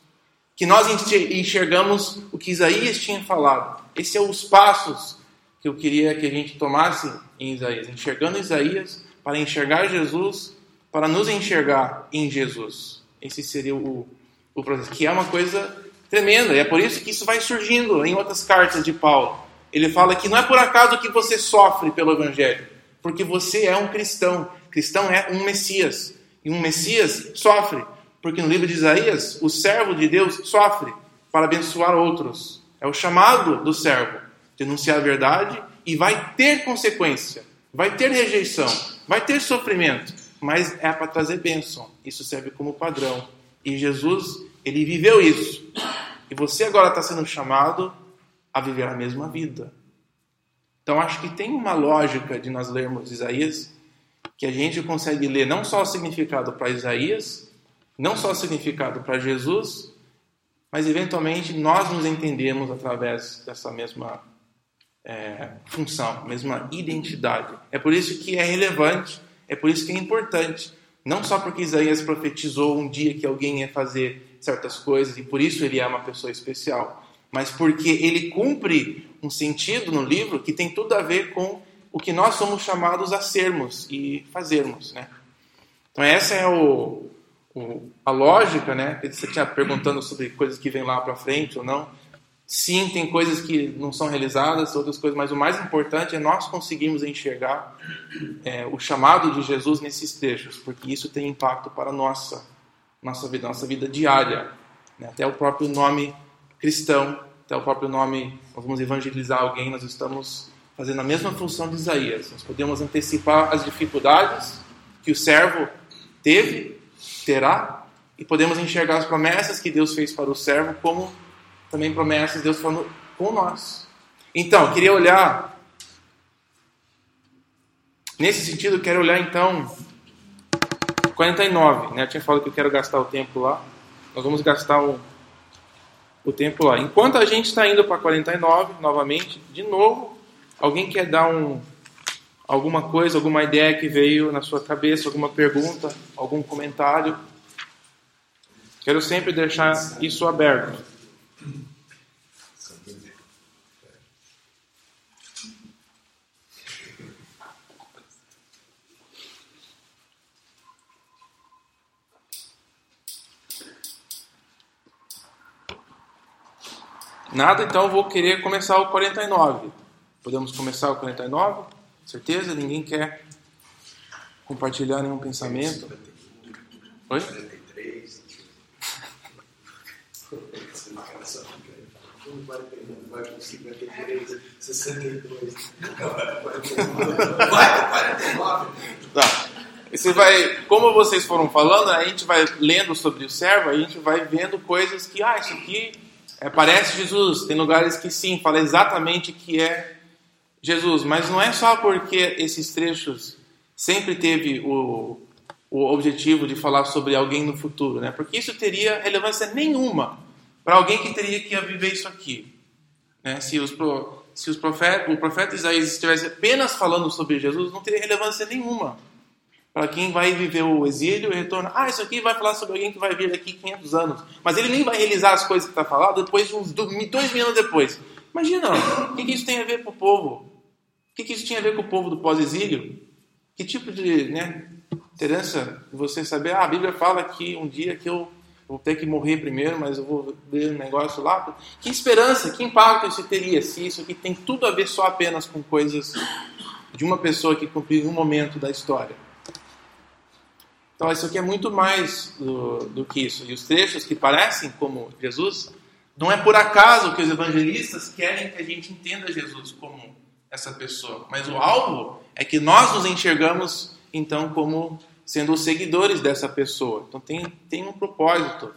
Que nós enxergamos o que Isaías tinha falado. Esses são os passos que eu queria que a gente tomasse em Isaías. Enxergando Isaías para enxergar Jesus, para nos enxergar em Jesus. Esse seria o, o processo, que é uma coisa tremenda. E é por isso que isso vai surgindo em outras cartas de Paulo. Ele fala que não é por acaso que você sofre pelo Evangelho, porque você é um cristão. Cristão é um Messias. E um Messias sofre, porque no livro de Isaías, o servo de Deus sofre para abençoar outros. É o chamado do servo, denunciar a verdade e vai ter consequência, vai ter rejeição, vai ter sofrimento, mas é para trazer bênção. Isso serve como padrão. E Jesus, ele viveu isso. E você agora está sendo chamado a viver a mesma vida. Então acho que tem uma lógica de nós lermos Isaías que a gente consegue ler não só o significado para Isaías, não só o significado para Jesus, mas eventualmente nós nos entendemos através dessa mesma é, função, mesma identidade. É por isso que é relevante, é por isso que é importante. Não só porque Isaías profetizou um dia que alguém ia fazer certas coisas e por isso ele é uma pessoa especial, mas porque ele cumpre um sentido no livro que tem tudo a ver com o que nós somos chamados a sermos e fazermos, né? Então essa é o, o a lógica, né? Você tinha perguntando sobre coisas que vêm lá para frente ou não. Sim, tem coisas que não são realizadas, outras coisas, mas o mais importante é nós conseguirmos enxergar é, o chamado de Jesus nesses trechos, porque isso tem impacto para a nossa nossa vida, nossa vida diária. Né? Até o próprio nome cristão, até o próprio nome, nós vamos evangelizar alguém, nós estamos fazendo a mesma função de Isaías. Nós podemos antecipar as dificuldades que o servo teve, terá, e podemos enxergar as promessas que Deus fez para o servo como também promessas de Deus falando com nós. Então, queria olhar nesse sentido, quero olhar então 49, né? Eu tinha falado que eu quero gastar o tempo lá. Nós vamos gastar o, o tempo lá. Enquanto a gente está indo para 49, novamente, de novo, alguém quer dar um, alguma coisa, alguma ideia que veio na sua cabeça, alguma pergunta, algum comentário? Quero sempre deixar isso aberto. Nada, então vou querer começar o 49. Podemos começar o 49? Certeza? Ninguém quer compartilhar nenhum pensamento? Oi? 43. Vai com 53, 62. Vai, 49. Tá. Você vai, como vocês foram falando, a gente vai lendo sobre o servo, a gente vai vendo coisas que, ah, isso aqui é, parece Jesus, tem lugares que sim, fala exatamente que é Jesus, mas não é só porque esses trechos sempre teve o, o objetivo de falar sobre alguém no futuro, né? Porque isso teria relevância nenhuma para alguém que teria que viver isso aqui, né? Se os se os profeta, o profeta Isaías estivesse apenas falando sobre Jesus, não teria relevância nenhuma para quem vai viver o exílio e retorno. Ah, isso aqui vai falar sobre alguém que vai vir daqui 500 anos, mas ele nem vai realizar as coisas que está falando depois de uns dois mil anos depois. Imagina, o que, que isso tem a ver com o povo? O que, que isso tinha a ver com o povo do pós-exílio? Que tipo de né, você saber? Ah, a Bíblia fala que um dia que eu vou ter que morrer primeiro, mas eu vou ver um negócio lá. Que esperança, que impacto isso teria se isso aqui tem tudo a ver só apenas com coisas de uma pessoa que cumpriu um momento da história? Então, isso aqui é muito mais do, do que isso. E os trechos que parecem como Jesus, não é por acaso que os evangelistas querem que a gente entenda Jesus como essa pessoa. Mas o alvo é que nós nos enxergamos, então, como sendo os seguidores dessa pessoa. Então, tem, tem um propósito.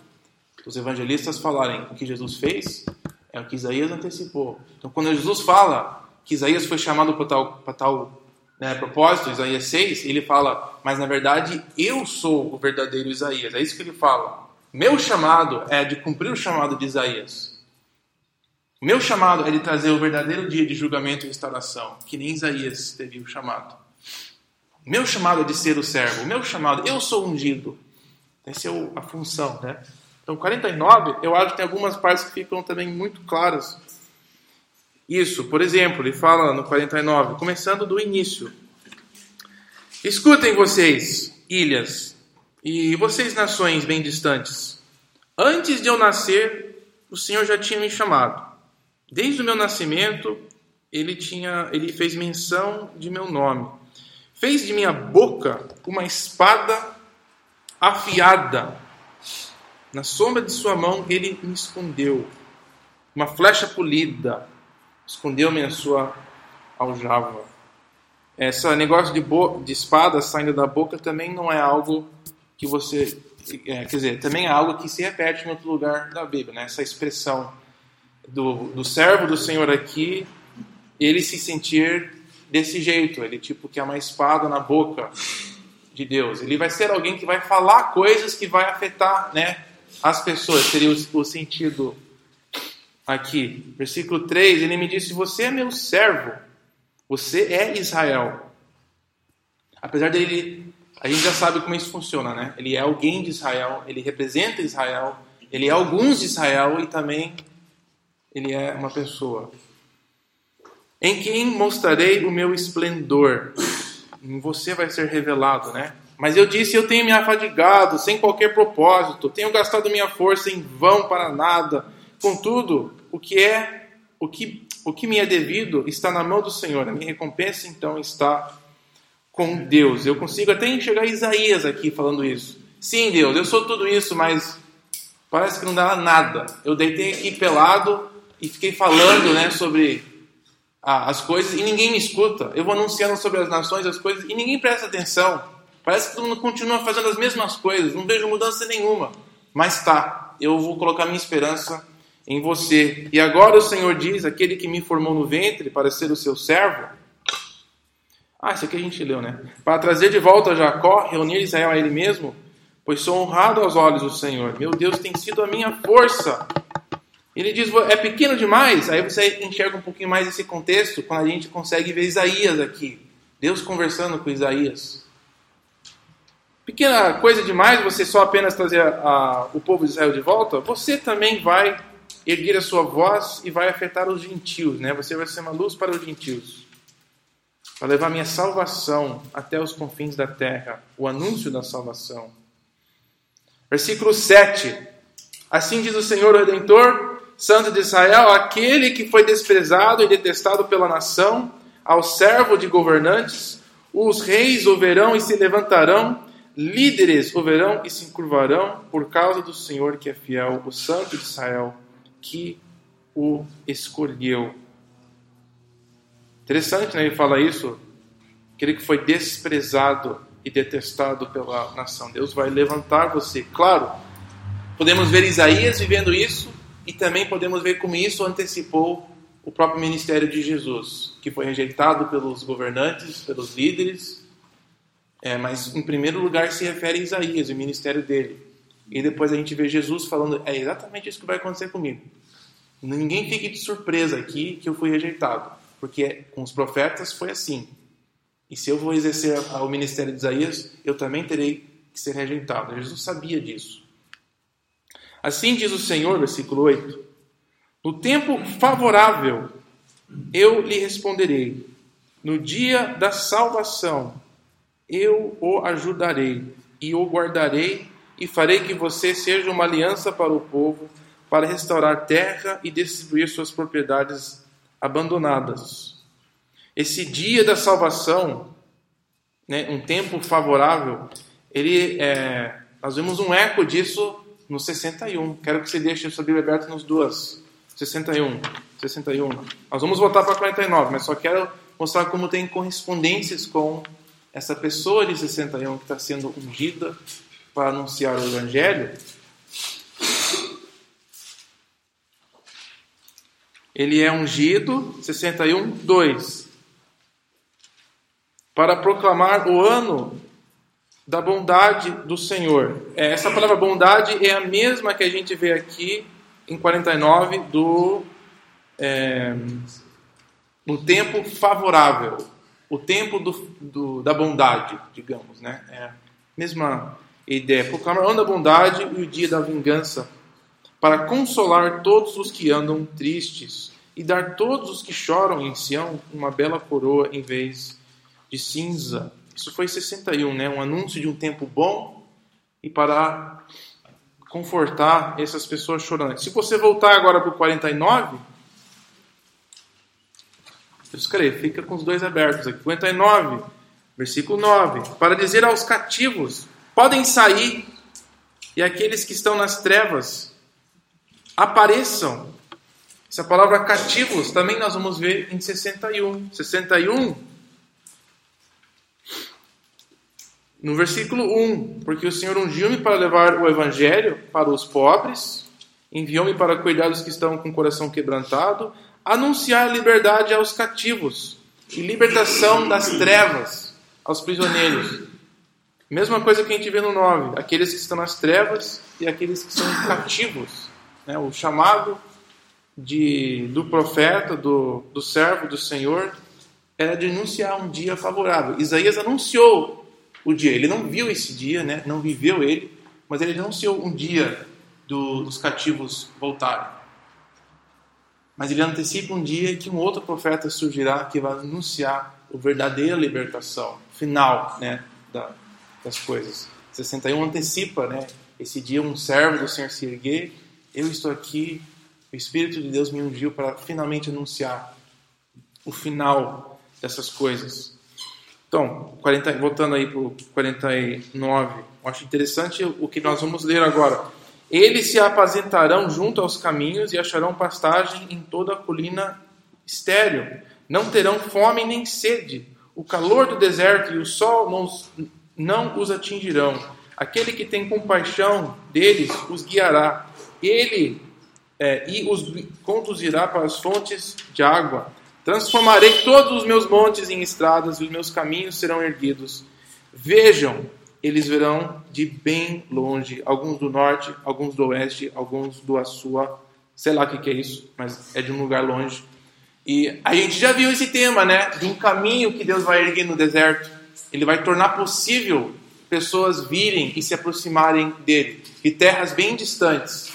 Os evangelistas falarem o que Jesus fez é o que Isaías antecipou. Então, quando Jesus fala que Isaías foi chamado para tal, tal né, propósito, Isaías 6, ele fala, mas na verdade eu sou o verdadeiro Isaías. É isso que ele fala. Meu chamado é de cumprir o chamado de Isaías. Meu chamado é de trazer o verdadeiro dia de julgamento e restauração, que nem Isaías teve o chamado. Meu chamado é de ser o servo. Meu chamado, eu sou ungido. Essa é a função, né? Então, 49, eu acho que tem algumas partes que ficam também muito claras. Isso, por exemplo, ele fala no 49, começando do início. Escutem vocês, ilhas, e vocês, nações bem distantes. Antes de eu nascer, o Senhor já tinha me chamado. Desde o meu nascimento, ele tinha, ele fez menção de meu nome. Fez de minha boca uma espada afiada. Na sombra de sua mão ele me escondeu. Uma flecha polida. Escondeu-me na sua aljava. Esse negócio de, de espada saindo da boca também não é algo que você. É, quer dizer, também é algo que se repete em outro lugar da Bíblia, né? essa expressão do, do servo do Senhor aqui, ele se sentir desse jeito, ele tipo que é uma espada na boca de Deus. Ele vai ser alguém que vai falar coisas que vai afetar, né, as pessoas. Seria o, o sentido aqui. Versículo 3, ele me disse: "Você é meu servo. Você é Israel." Apesar dele a gente já sabe como isso funciona, né? Ele é alguém de Israel, ele representa Israel, ele é alguns de Israel e também ele é uma pessoa. Em quem mostrarei o meu esplendor? Em você vai ser revelado, né? Mas eu disse: Eu tenho me afadigado, sem qualquer propósito, tenho gastado minha força em vão para nada. Contudo, o que é, o que, o que me é devido está na mão do Senhor. A minha recompensa então está com Deus. Eu consigo até enxergar Isaías aqui falando isso. Sim, Deus, eu sou tudo isso, mas parece que não dá nada. Eu deitei aqui pelado e fiquei falando né, sobre as coisas e ninguém me escuta. Eu vou anunciando sobre as nações, as coisas, e ninguém presta atenção. Parece que todo mundo continua fazendo as mesmas coisas, não vejo mudança nenhuma. Mas tá, eu vou colocar minha esperança em você. E agora o Senhor diz: aquele que me formou no ventre para ser o seu servo. Ah, isso aqui a gente leu, né? Para trazer de volta Jacó, reunir Israel a ele mesmo, pois sou honrado aos olhos do Senhor. Meu Deus tem sido a minha força ele diz, é pequeno demais? Aí você enxerga um pouquinho mais esse contexto quando a gente consegue ver Isaías aqui. Deus conversando com Isaías. Pequena coisa demais você só apenas trazer a, a, o povo de Israel de volta? Você também vai erguer a sua voz e vai afetar os gentios, né? Você vai ser uma luz para os gentios. Para levar minha salvação até os confins da terra, o anúncio da salvação. Versículo 7. Assim diz o Senhor Redentor: Santo de Israel, aquele que foi desprezado e detestado pela nação, ao servo de governantes, os reis o verão e se levantarão, líderes o verão e se encurvarão por causa do Senhor que é fiel, o Santo de Israel, que o escolheu. Interessante, né? Ele fala isso, aquele que foi desprezado e detestado pela nação. Deus vai levantar você. Claro, podemos ver Isaías vivendo isso, e também podemos ver como isso antecipou o próprio ministério de Jesus, que foi rejeitado pelos governantes, pelos líderes, É, mas em primeiro lugar se refere a Isaías, o ministério dele. E depois a gente vê Jesus falando: é exatamente isso que vai acontecer comigo. Ninguém fique de surpresa aqui que eu fui rejeitado, porque com os profetas foi assim. E se eu vou exercer o ministério de Isaías, eu também terei que ser rejeitado. Jesus sabia disso. Assim diz o Senhor, versículo 8: No tempo favorável eu lhe responderei, no dia da salvação eu o ajudarei e o guardarei e farei que você seja uma aliança para o povo, para restaurar terra e distribuir suas propriedades abandonadas. Esse dia da salvação, né, um tempo favorável, ele é, nós vemos um eco disso no 61. Quero que você deixe sua Bíblia aberta nos duas. 61. 61. Nós vamos voltar para 49, mas só quero mostrar como tem correspondências com essa pessoa de 61 que está sendo ungida para anunciar o Evangelho. Ele é ungido, 61, 2. Para proclamar o ano da bondade do Senhor. É, essa palavra bondade é a mesma que a gente vê aqui em 49 do é, tempo favorável, o tempo do, do, da bondade, digamos, né? É a mesma ideia. Proclamar o ano da bondade e o dia da vingança, para consolar todos os que andam tristes e dar todos os que choram em Sião uma bela coroa em vez de cinza isso foi em 61, né? um anúncio de um tempo bom e para confortar essas pessoas chorantes. Se você voltar agora para o 49, eu escrevo, fica com os dois abertos aqui. 49, versículo 9. Para dizer aos cativos: podem sair, e aqueles que estão nas trevas apareçam. Essa palavra cativos também nós vamos ver em 61. 61 No versículo 1, porque o Senhor ungiu-me para levar o evangelho para os pobres, enviou-me para cuidar dos que estão com o coração quebrantado, anunciar liberdade aos cativos e libertação das trevas aos prisioneiros. Mesma coisa que a gente vê no 9, aqueles que estão nas trevas e aqueles que são cativos. Né? O chamado de, do profeta, do, do servo do Senhor, era de anunciar um dia favorável. Isaías anunciou o dia. Ele não viu esse dia, né? não viveu ele, mas ele anunciou um dia do, dos cativos voltarem. Mas ele antecipa um dia que um outro profeta surgirá que vai anunciar a verdadeira libertação final né, da, das coisas. 61 antecipa né, esse dia, um servo do Senhor se erguer. Eu estou aqui, o Espírito de Deus me ungiu para finalmente anunciar o final dessas coisas. Então, 40, voltando aí para o 49, eu acho interessante o que nós vamos ler agora. Eles se apazentarão junto aos caminhos e acharão pastagem em toda a colina estéril. Não terão fome nem sede. O calor do deserto e o sol não, não os atingirão. Aquele que tem compaixão deles os guiará. Ele é, e os conduzirá para as fontes de água. Transformarei todos os meus montes em estradas e os meus caminhos serão erguidos. Vejam, eles verão de bem longe, alguns do norte, alguns do oeste, alguns do Açua, sei lá o que, que é isso, mas é de um lugar longe. E a gente já viu esse tema, né? De um caminho que Deus vai erguer no deserto. Ele vai tornar possível pessoas virem e se aproximarem dele, de terras bem distantes,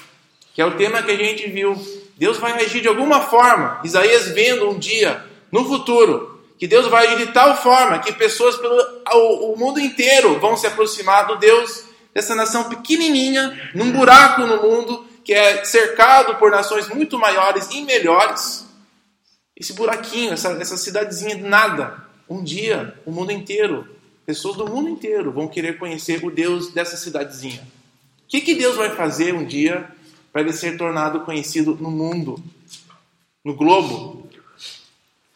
que é o tema que a gente viu Deus vai agir de alguma forma. Isaías vendo um dia, no futuro, que Deus vai agir de tal forma que pessoas pelo o, o mundo inteiro vão se aproximar do Deus dessa nação pequenininha, num buraco no mundo que é cercado por nações muito maiores e melhores. Esse buraquinho, essa, essa cidadezinha de nada, um dia o mundo inteiro, pessoas do mundo inteiro vão querer conhecer o Deus dessa cidadezinha. O que, que Deus vai fazer um dia para ele ser tornado conhecido no mundo, no globo.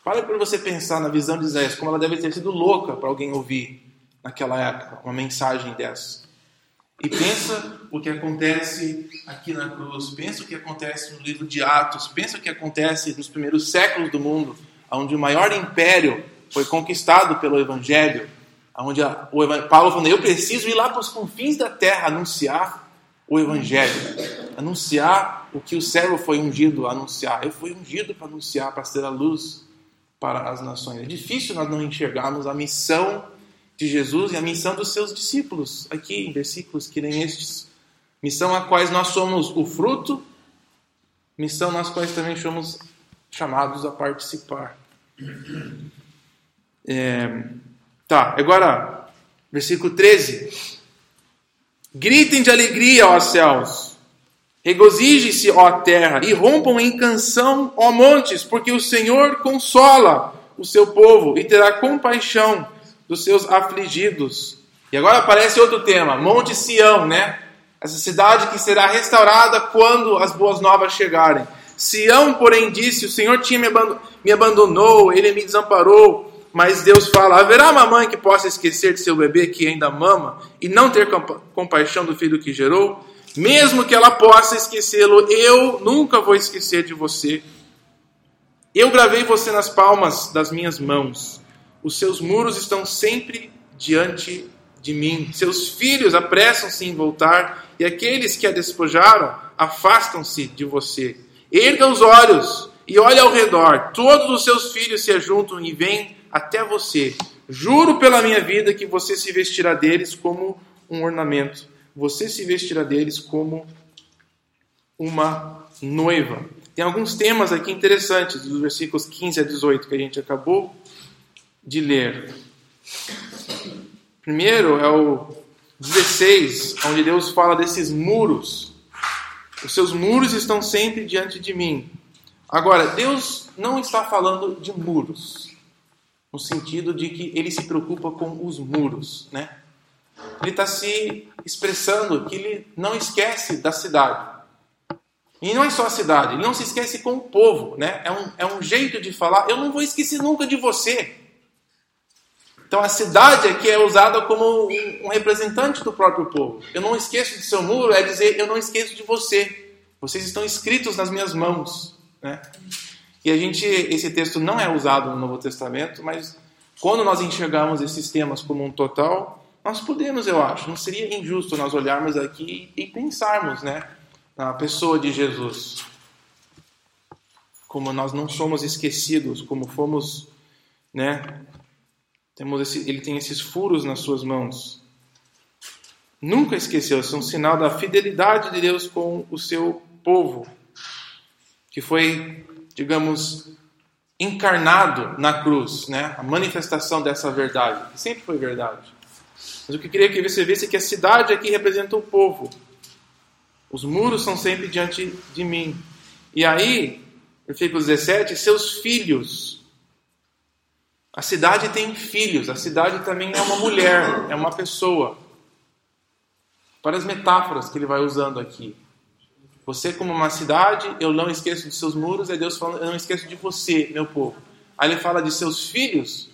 Para para você pensar na visão de Isaías, como ela deve ter sido louca para alguém ouvir naquela época uma mensagem dessa. E pensa o que acontece aqui na cruz, pensa o que acontece no livro de Atos, pensa o que acontece nos primeiros séculos do mundo, onde o maior império foi conquistado pelo Evangelho. Onde a, o, Paulo falando, eu preciso ir lá para os confins da terra anunciar o Evangelho, anunciar o que o servo foi ungido a anunciar. Eu fui ungido para anunciar, para ser a luz para as nações. É difícil nós não enxergarmos a missão de Jesus e a missão dos seus discípulos, aqui em versículos que nem estes. Missão a quais nós somos o fruto, missão nas quais também somos chamados a participar. É, tá, agora, versículo 13. Gritem de alegria, ó céus. Regozije-se, ó terra, e rompam em canção, ó montes, porque o Senhor consola o seu povo e terá compaixão dos seus afligidos. E agora aparece outro tema, Monte Sião, né? Essa cidade que será restaurada quando as boas novas chegarem. Sião, porém, disse: O Senhor tinha me abandonou, ele me desamparou. Mas Deus fala: haverá uma mãe que possa esquecer de seu bebê que ainda mama e não ter compaixão do filho que gerou? Mesmo que ela possa esquecê-lo, eu nunca vou esquecer de você. Eu gravei você nas palmas das minhas mãos. Os seus muros estão sempre diante de mim. Seus filhos apressam-se em voltar, e aqueles que a despojaram afastam-se de você. Erga os olhos e olhe ao redor. Todos os seus filhos se ajuntam e vêm até você. Juro pela minha vida que você se vestirá deles como um ornamento. Você se vestirá deles como uma noiva. Tem alguns temas aqui interessantes, dos versículos 15 a 18 que a gente acabou de ler. Primeiro é o 16, onde Deus fala desses muros. Os seus muros estão sempre diante de mim. Agora, Deus não está falando de muros no sentido de que ele se preocupa com os muros, né? Ele está se expressando que ele não esquece da cidade. E não é só a cidade, ele não se esquece com o povo, né? É um, é um jeito de falar, eu não vou esquecer nunca de você. Então a cidade aqui é usada como um, um representante do próprio povo. Eu não esqueço de seu muro, é dizer, eu não esqueço de você. Vocês estão escritos nas minhas mãos, né? E a gente, esse texto não é usado no Novo Testamento, mas quando nós enxergamos esses temas como um total, nós podemos, eu acho, não seria injusto nós olharmos aqui e pensarmos, né, na pessoa de Jesus. Como nós não somos esquecidos, como fomos, né, temos esse, ele tem esses furos nas suas mãos. Nunca esqueceu, isso é um sinal da fidelidade de Deus com o seu povo, que foi digamos, encarnado na cruz, né? a manifestação dessa verdade, que sempre foi verdade. Mas o que eu queria que você visse é que a cidade aqui representa o povo. Os muros são sempre diante de mim. E aí, versículo 17, seus filhos. A cidade tem filhos, a cidade também é uma mulher, é uma pessoa. Para as metáforas que ele vai usando aqui. Você, como uma cidade, eu não esqueço de seus muros, é Deus falando, eu não esqueço de você, meu povo. Aí ele fala de seus filhos,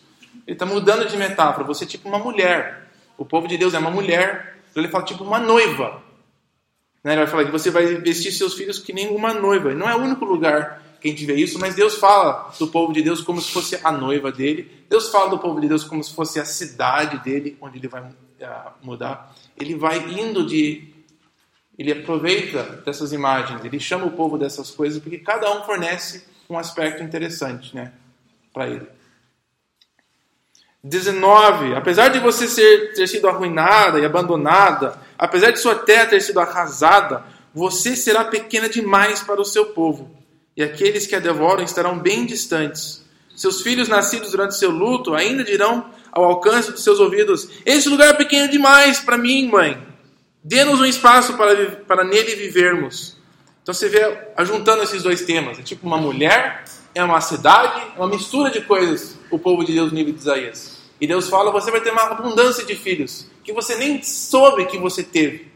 ele está mudando de metáfora. Você é tipo uma mulher. O povo de Deus é uma mulher, então ele fala tipo uma noiva. Né? Ele vai falar que você vai vestir seus filhos que nem uma noiva. Não é o único lugar que a gente vê isso, mas Deus fala do povo de Deus como se fosse a noiva dele. Deus fala do povo de Deus como se fosse a cidade dele, onde ele vai ah, mudar. Ele vai indo de ele aproveita dessas imagens, ele chama o povo dessas coisas, porque cada um fornece um aspecto interessante né, para ele. 19. Apesar de você ser, ter sido arruinada e abandonada, apesar de sua terra ter sido arrasada, você será pequena demais para o seu povo, e aqueles que a devoram estarão bem distantes. Seus filhos nascidos durante seu luto ainda dirão ao alcance dos seus ouvidos: Esse lugar é pequeno demais para mim, mãe. Dê-nos um espaço para, para nele vivermos. Então você vê, juntando esses dois temas, é tipo uma mulher, é uma cidade, é uma mistura de coisas, o povo de Deus no livro de Isaías. E Deus fala, você vai ter uma abundância de filhos, que você nem soube que você teve.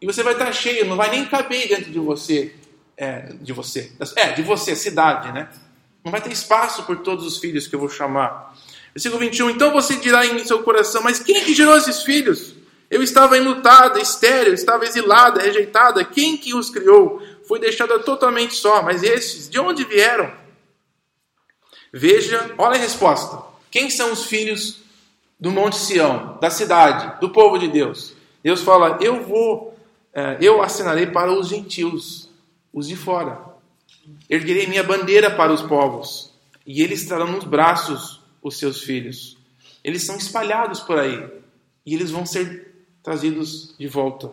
E você vai estar cheio, não vai nem caber dentro de você, é, de você, é, de você, cidade, né? Não vai ter espaço por todos os filhos que eu vou chamar. Versículo 21, então você dirá em seu coração, mas quem é que gerou esses filhos? Eu estava enlutada, estéril, estava exilada, rejeitada. Quem que os criou? Fui deixada totalmente só. Mas estes, de onde vieram? Veja, olha a resposta. Quem são os filhos do Monte Sião, da cidade, do povo de Deus. Deus fala: Eu vou, é, eu assinarei para os gentios, os de fora. Erguerei minha bandeira para os povos, e eles trarão nos braços os seus filhos. Eles são espalhados por aí, e eles vão ser trazidos de volta.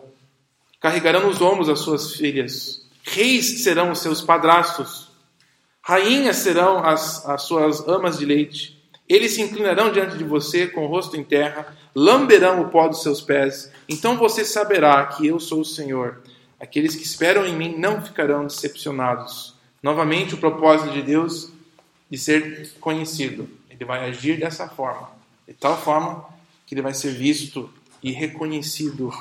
Carregarão nos ombros as suas filhas. Reis serão os seus padrastos. Rainhas serão as, as suas amas de leite. Eles se inclinarão diante de você com o rosto em terra, lamberão o pó dos seus pés. Então você saberá que eu sou o Senhor. Aqueles que esperam em mim não ficarão decepcionados. Novamente, o propósito de Deus de ser conhecido. Ele vai agir dessa forma, de tal forma que ele vai ser visto e reconhecido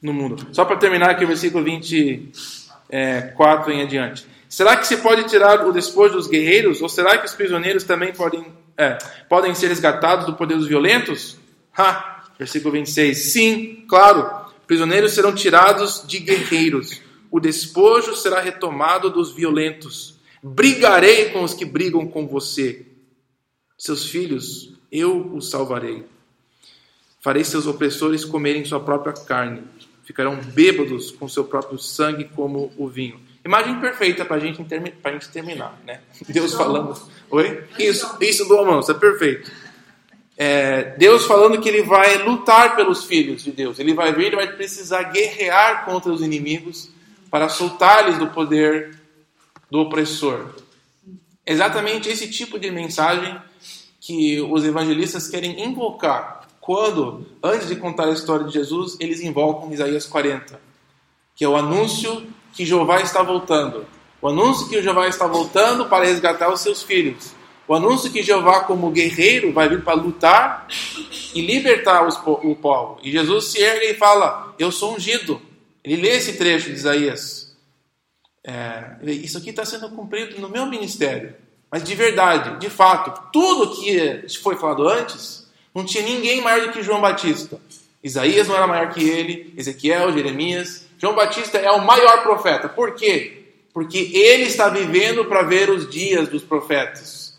no mundo. Só para terminar aqui o versículo 24 em adiante. Será que se pode tirar o despojo dos guerreiros? Ou será que os prisioneiros também podem, é, podem ser resgatados do poder dos violentos? Ha! Versículo 26. Sim, claro. Prisioneiros serão tirados de guerreiros. O despojo será retomado dos violentos. Brigarei com os que brigam com você. Seus filhos, eu os salvarei. Farei seus opressores comerem sua própria carne. Ficarão bêbados com seu próprio sangue como o vinho. Imagem perfeita para gente, a gente terminar, né? Deus falando. Oi? Isso, isso do Almanço, é perfeito. É, Deus falando que ele vai lutar pelos filhos de Deus. Ele vai vir, ele vai precisar guerrear contra os inimigos para soltar-lhes do poder do opressor. Exatamente esse tipo de mensagem que os evangelistas querem invocar quando, antes de contar a história de Jesus, eles invocam Isaías 40, que é o anúncio que Jeová está voltando. O anúncio que Jeová está voltando para resgatar os seus filhos. O anúncio que Jeová, como guerreiro, vai vir para lutar e libertar os, o povo. E Jesus se ergue e fala: Eu sou ungido. Ele lê esse trecho de Isaías. É, isso aqui está sendo cumprido no meu ministério. Mas de verdade, de fato, tudo que foi falado antes, não tinha ninguém maior do que João Batista. Isaías não era maior que ele, Ezequiel, Jeremias, João Batista é o maior profeta. Por quê? Porque ele está vivendo para ver os dias dos profetas.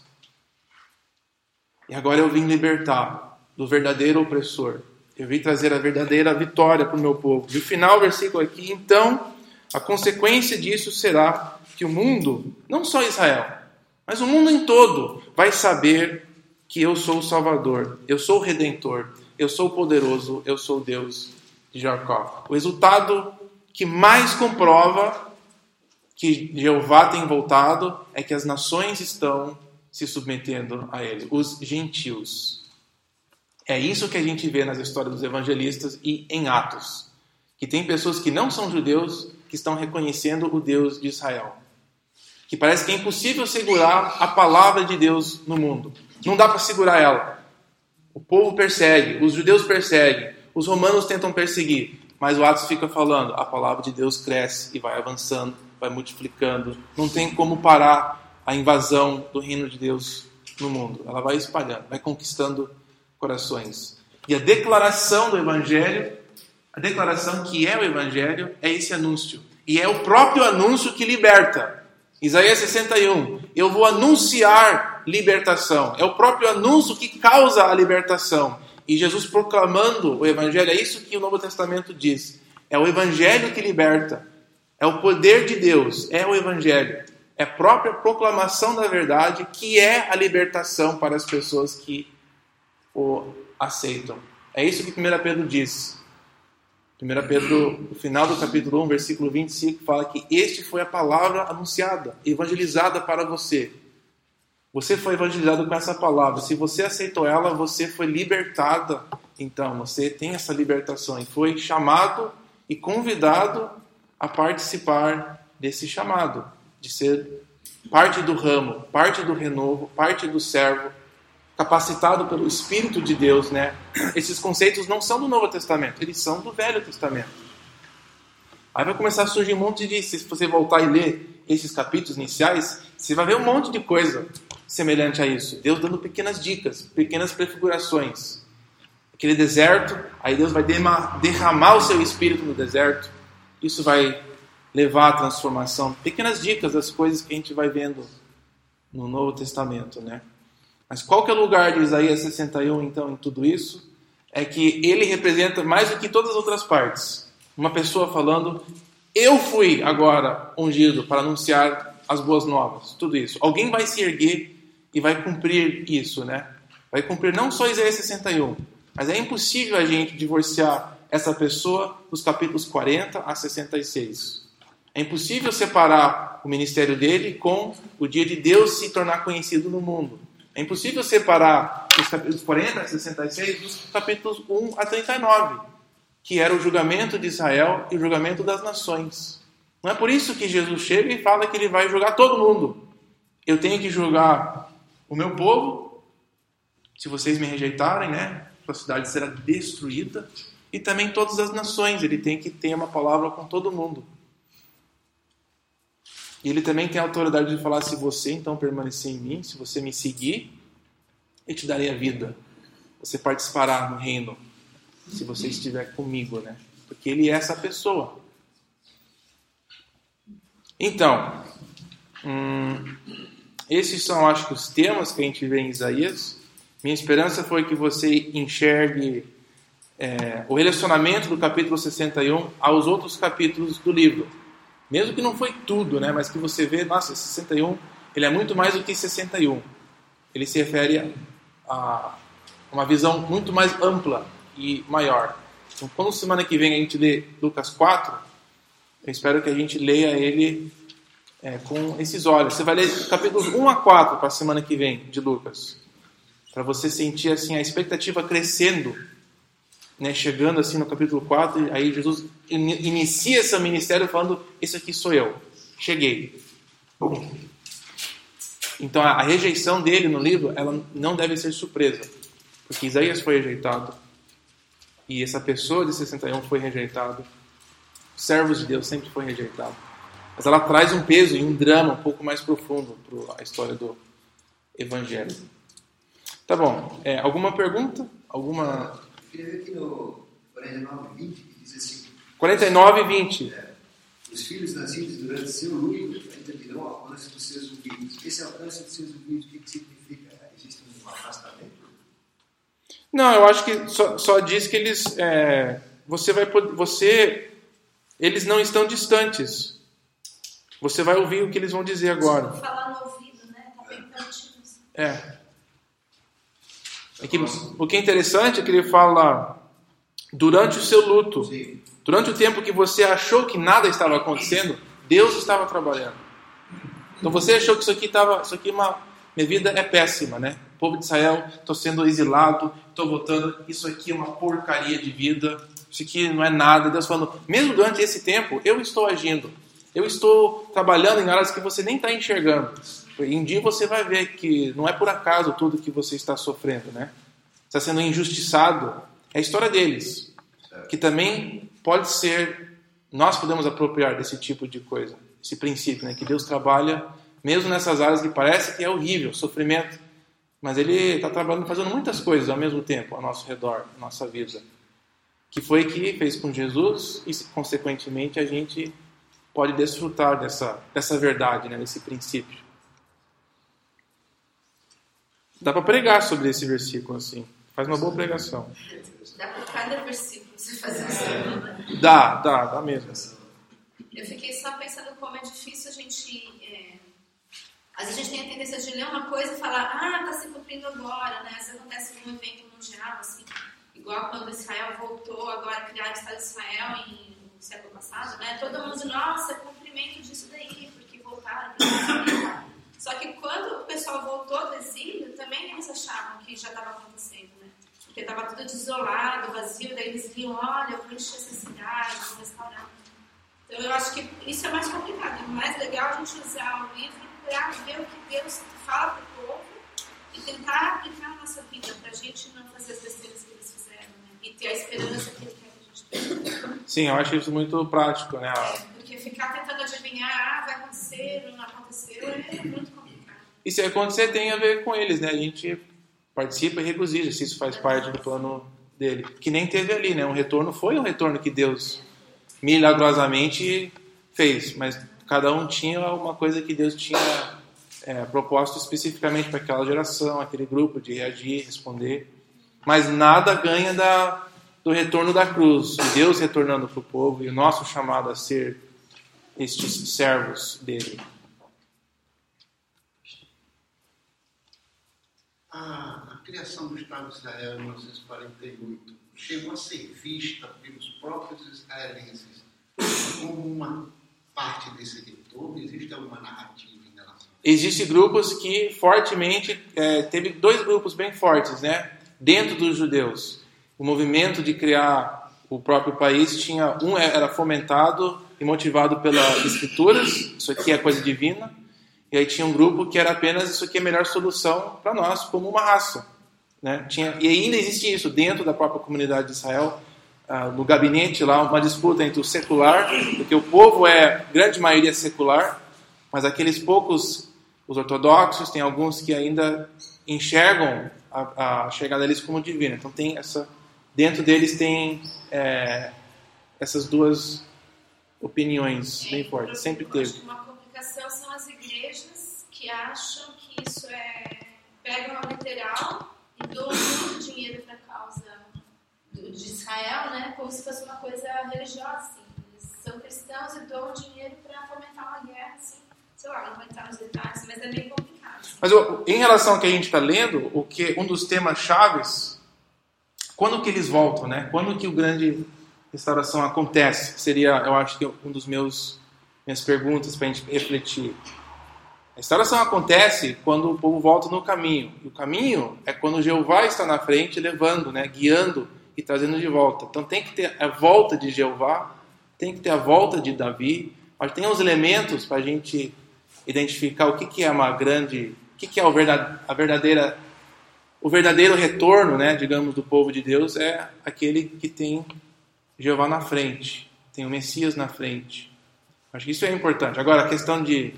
E agora eu vim libertar do verdadeiro opressor. Eu vim trazer a verdadeira vitória para o meu povo. E o final versículo aqui, então, a consequência disso será que o mundo, não só Israel, mas o mundo em todo, vai saber que eu sou o Salvador, eu sou o Redentor, eu sou o poderoso, eu sou o Deus de Jacó. O resultado que mais comprova que Jeová tem voltado é que as nações estão se submetendo a ele, os gentios. É isso que a gente vê nas histórias dos evangelistas e em Atos. Que tem pessoas que não são judeus que estão reconhecendo o Deus de Israel. Que parece que é impossível segurar a palavra de Deus no mundo. Não dá para segurar ela. O povo persegue, os judeus perseguem, os romanos tentam perseguir, mas o Atos fica falando, a palavra de Deus cresce e vai avançando, vai multiplicando. Não tem como parar a invasão do reino de Deus no mundo. Ela vai espalhando, vai conquistando corações. E a declaração do evangelho, a declaração que é o evangelho, é esse anúncio. E é o próprio anúncio que liberta. Isaías 61. Eu vou anunciar libertação. É o próprio anúncio que causa a libertação. E Jesus proclamando o Evangelho, é isso que o Novo Testamento diz. É o Evangelho que liberta. É o poder de Deus. É o Evangelho. É a própria proclamação da verdade que é a libertação para as pessoas que o aceitam. É isso que 1 Pedro diz. 1 Pedro, no final do capítulo 1, versículo 25, fala que este foi a palavra anunciada, evangelizada para você. Você foi evangelizado com essa palavra. Se você aceitou ela, você foi libertada. Então, você tem essa libertação e foi chamado e convidado a participar desse chamado, de ser parte do ramo, parte do renovo, parte do servo, capacitado pelo Espírito de Deus, né? Esses conceitos não são do Novo Testamento, eles são do Velho Testamento. Aí vai começar a surgir um monte de. Se você voltar e ler esses capítulos iniciais, você vai ver um monte de coisa semelhante a isso. Deus dando pequenas dicas, pequenas prefigurações. Aquele deserto, aí Deus vai derramar o seu espírito no deserto. Isso vai levar à transformação. Pequenas dicas das coisas que a gente vai vendo no Novo Testamento, né? Mas qual que é o lugar de Isaías 61, então, em tudo isso? É que ele representa mais do que todas as outras partes. Uma pessoa falando, eu fui agora ungido para anunciar as boas novas, tudo isso. Alguém vai se erguer e vai cumprir isso, né? Vai cumprir não só Isaías 61, mas é impossível a gente divorciar essa pessoa dos capítulos 40 a 66. É impossível separar o ministério dele com o dia de Deus se tornar conhecido no mundo. É impossível separar os capítulos 40 a 66 dos capítulos 1 a 39, que era o julgamento de Israel e o julgamento das nações. Não é por isso que Jesus chega e fala que ele vai julgar todo mundo. Eu tenho que julgar o meu povo, se vocês me rejeitarem, né? A cidade será destruída. E também todas as nações, ele tem que ter uma palavra com todo mundo. E ele também tem a autoridade de falar: se você então permanecer em mim, se você me seguir, eu te darei a vida. Você participará no reino, se você estiver comigo, né? Porque ele é essa pessoa. Então, hum, esses são, acho que, os temas que a gente vê em Isaías. Minha esperança foi que você enxergue é, o relacionamento do capítulo 61 aos outros capítulos do livro. Mesmo que não foi tudo, né? Mas que você vê, nossa, 61, ele é muito mais do que 61. Ele se refere a uma visão muito mais ampla e maior. Então, quando semana que vem a gente lê Lucas 4, eu espero que a gente leia ele é, com esses olhos. Você vai ler capítulos 1 a 4 para a semana que vem de Lucas. Para você sentir assim a expectativa crescendo, né, chegando assim no capítulo 4, aí Jesus inicia seu ministério falando: Esse aqui sou eu, cheguei. Então a, a rejeição dele no livro ela não deve ser surpresa, porque Isaías foi rejeitado e essa pessoa de 61 foi rejeitado servos de Deus sempre foi rejeitado. Mas ela traz um peso e um drama um pouco mais profundo para a história do Evangelho. Tá bom. É, alguma pergunta? Alguma. Eu queria ver aqui no 49, 20, que diz assim: 49 e 20. É, os filhos nascidos durante seu luto ainda virão ao alcance dos seus ouvidos. Esse alcance dos seus ouvidos, o que, que significa? Existe um afastamento? Não, eu acho que só, só diz que eles. É, você vai poder. Você eles não estão distantes. Você vai ouvir o que eles vão dizer agora. Falar no ouvido, né? Tá bem pertinho. É. é que, o que é interessante é que ele fala durante o seu luto, Sim. durante o tempo que você achou que nada estava acontecendo, Deus estava trabalhando. Então você achou que isso aqui estava, isso aqui é uma minha vida é péssima, né? O povo de Israel, estou sendo exilado, estou voltando, isso aqui é uma porcaria de vida, isso aqui não é nada. Deus falando, mesmo durante esse tempo, eu estou agindo. Eu estou trabalhando em áreas que você nem está enxergando. E um dia você vai ver que não é por acaso tudo que você está sofrendo, né? Está sendo injustiçado. É a história deles. Que também pode ser, nós podemos apropriar desse tipo de coisa. Esse princípio, né? Que Deus trabalha mesmo nessas áreas que parece que é horrível, sofrimento. Mas Ele está trabalhando, fazendo muitas coisas ao mesmo tempo ao nosso redor, nossa vida que foi que fez com Jesus e, consequentemente, a gente pode desfrutar dessa, dessa verdade, né, desse princípio. Dá para pregar sobre esse versículo assim. Faz uma boa pregação. Dá para cada versículo você fazer. Né? Dá, dá, dá mesmo. Eu fiquei só pensando como é difícil a gente. É... Às vezes a gente tem a tendência de ler uma coisa e falar, ah, está se cumprindo agora, né? Isso acontece num evento mundial, assim. Igual quando Israel voltou agora a criar o Estado de Israel em, no século passado, né? Todo mundo nossa, é cumprimento disso daí, porque voltaram. Só que quando o pessoal voltou do exílio, também eles achavam que já estava acontecendo, né? Porque estava tudo desolado, vazio, daí eles viam, olha, eu vou encher essa cidade, vou restaurar. Então eu acho que isso é mais complicado. É mais legal a gente usar o livro para ver o que Deus fala para o povo e tentar aplicar na nossa vida, para a gente não fazer as besteiras que eles fizeram, né? E ter a esperança que ele quer que a gente tenha. Sim, eu acho isso muito prático, né? É, porque ficar tentando adivinhar, ah, vai acontecer, não aconteceu, é muito. E se acontecer, tem a ver com eles, né? A gente participa e regozija se isso faz parte do plano dele. Que nem teve ali, né? Um retorno foi um retorno que Deus milagrosamente fez, mas cada um tinha uma coisa que Deus tinha é, proposto especificamente para aquela geração, aquele grupo de reagir, responder. Mas nada ganha da, do retorno da cruz, de Deus retornando para o povo e o nosso chamado a ser estes servos dele. A, a criação do Estado de Israel em 1948 chegou a ser vista pelos próprios israelenses como uma parte desse retorno? Existe alguma narrativa em relação Existem grupos que fortemente, é, teve dois grupos bem fortes, né? Dentro dos judeus. O movimento de criar o próprio país tinha um era fomentado e motivado pelas escrituras, isso aqui é coisa divina, e aí tinha um grupo que era apenas isso aqui é a melhor solução para nós como uma raça, né? Tinha e ainda existe isso dentro da própria comunidade de Israel, ah, no gabinete lá uma disputa entre o secular, porque o povo é grande maioria secular, mas aqueles poucos os ortodoxos, tem alguns que ainda enxergam a, a chegada deles como divina. Então tem essa dentro deles tem é, essas duas opiniões bem fortes. Sempre teve. uma complicação são que acham que isso é. pegam a literal e doam muito dinheiro para a causa do- de Israel, né? Como se fosse uma coisa religiosa, assim. Eles são cristãos e doam dinheiro para fomentar uma guerra, assim. Sei lá, não vou entrar nos detalhes, mas é meio complicado. assim. Mas em relação ao que a gente está lendo, o que um dos temas chaves, quando que eles voltam, né? Quando que o grande restauração acontece? Seria, eu acho que um dos meus minhas perguntas para a gente refletir. A restauração acontece quando o povo volta no caminho. E o caminho é quando Jeová está na frente, levando, né, guiando e trazendo de volta. Então tem que ter a volta de Jeová, tem que ter a volta de Davi. Mas tem uns elementos para a gente identificar o que, que é uma grande, o que, que é a verdadeira, o verdadeiro retorno, né, digamos, do povo de Deus é aquele que tem Jeová na frente, tem o Messias na frente. Acho que isso é importante. Agora, a questão de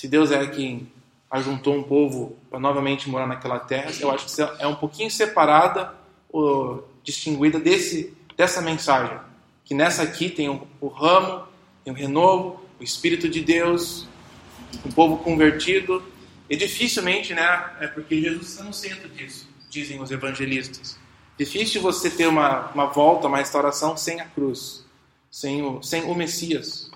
se Deus é quem ajuntou um povo para novamente morar naquela terra, eu acho que é um pouquinho separada ou distinguida desse, dessa mensagem. Que nessa aqui tem o, o ramo, tem o renovo, o Espírito de Deus, um povo convertido. E dificilmente, né? É porque Jesus está no centro disso, dizem os evangelistas. Difícil você ter uma, uma volta, uma restauração sem a cruz, sem o, sem o Messias.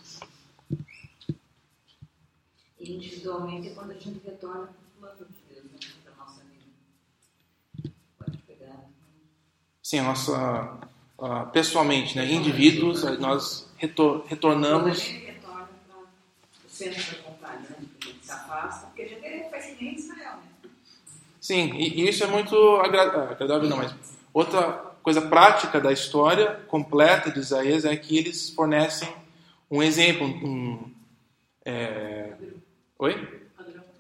E individualmente é quando a gente retorna para o plano de Deus, né? para a nossa vida. Pode pegar. Sim, a nossa, ah, pessoalmente, né? Indivíduos, nós retor- Quando a retornamos. gente retorna para o centro da vontade, né? A gente se afasta, porque a gente faz que nem Israel, né? Sim, e, e isso é muito agra- agradável, não, mas outra coisa prática da história completa de Isaías é que eles fornecem um exemplo, um, é, oi?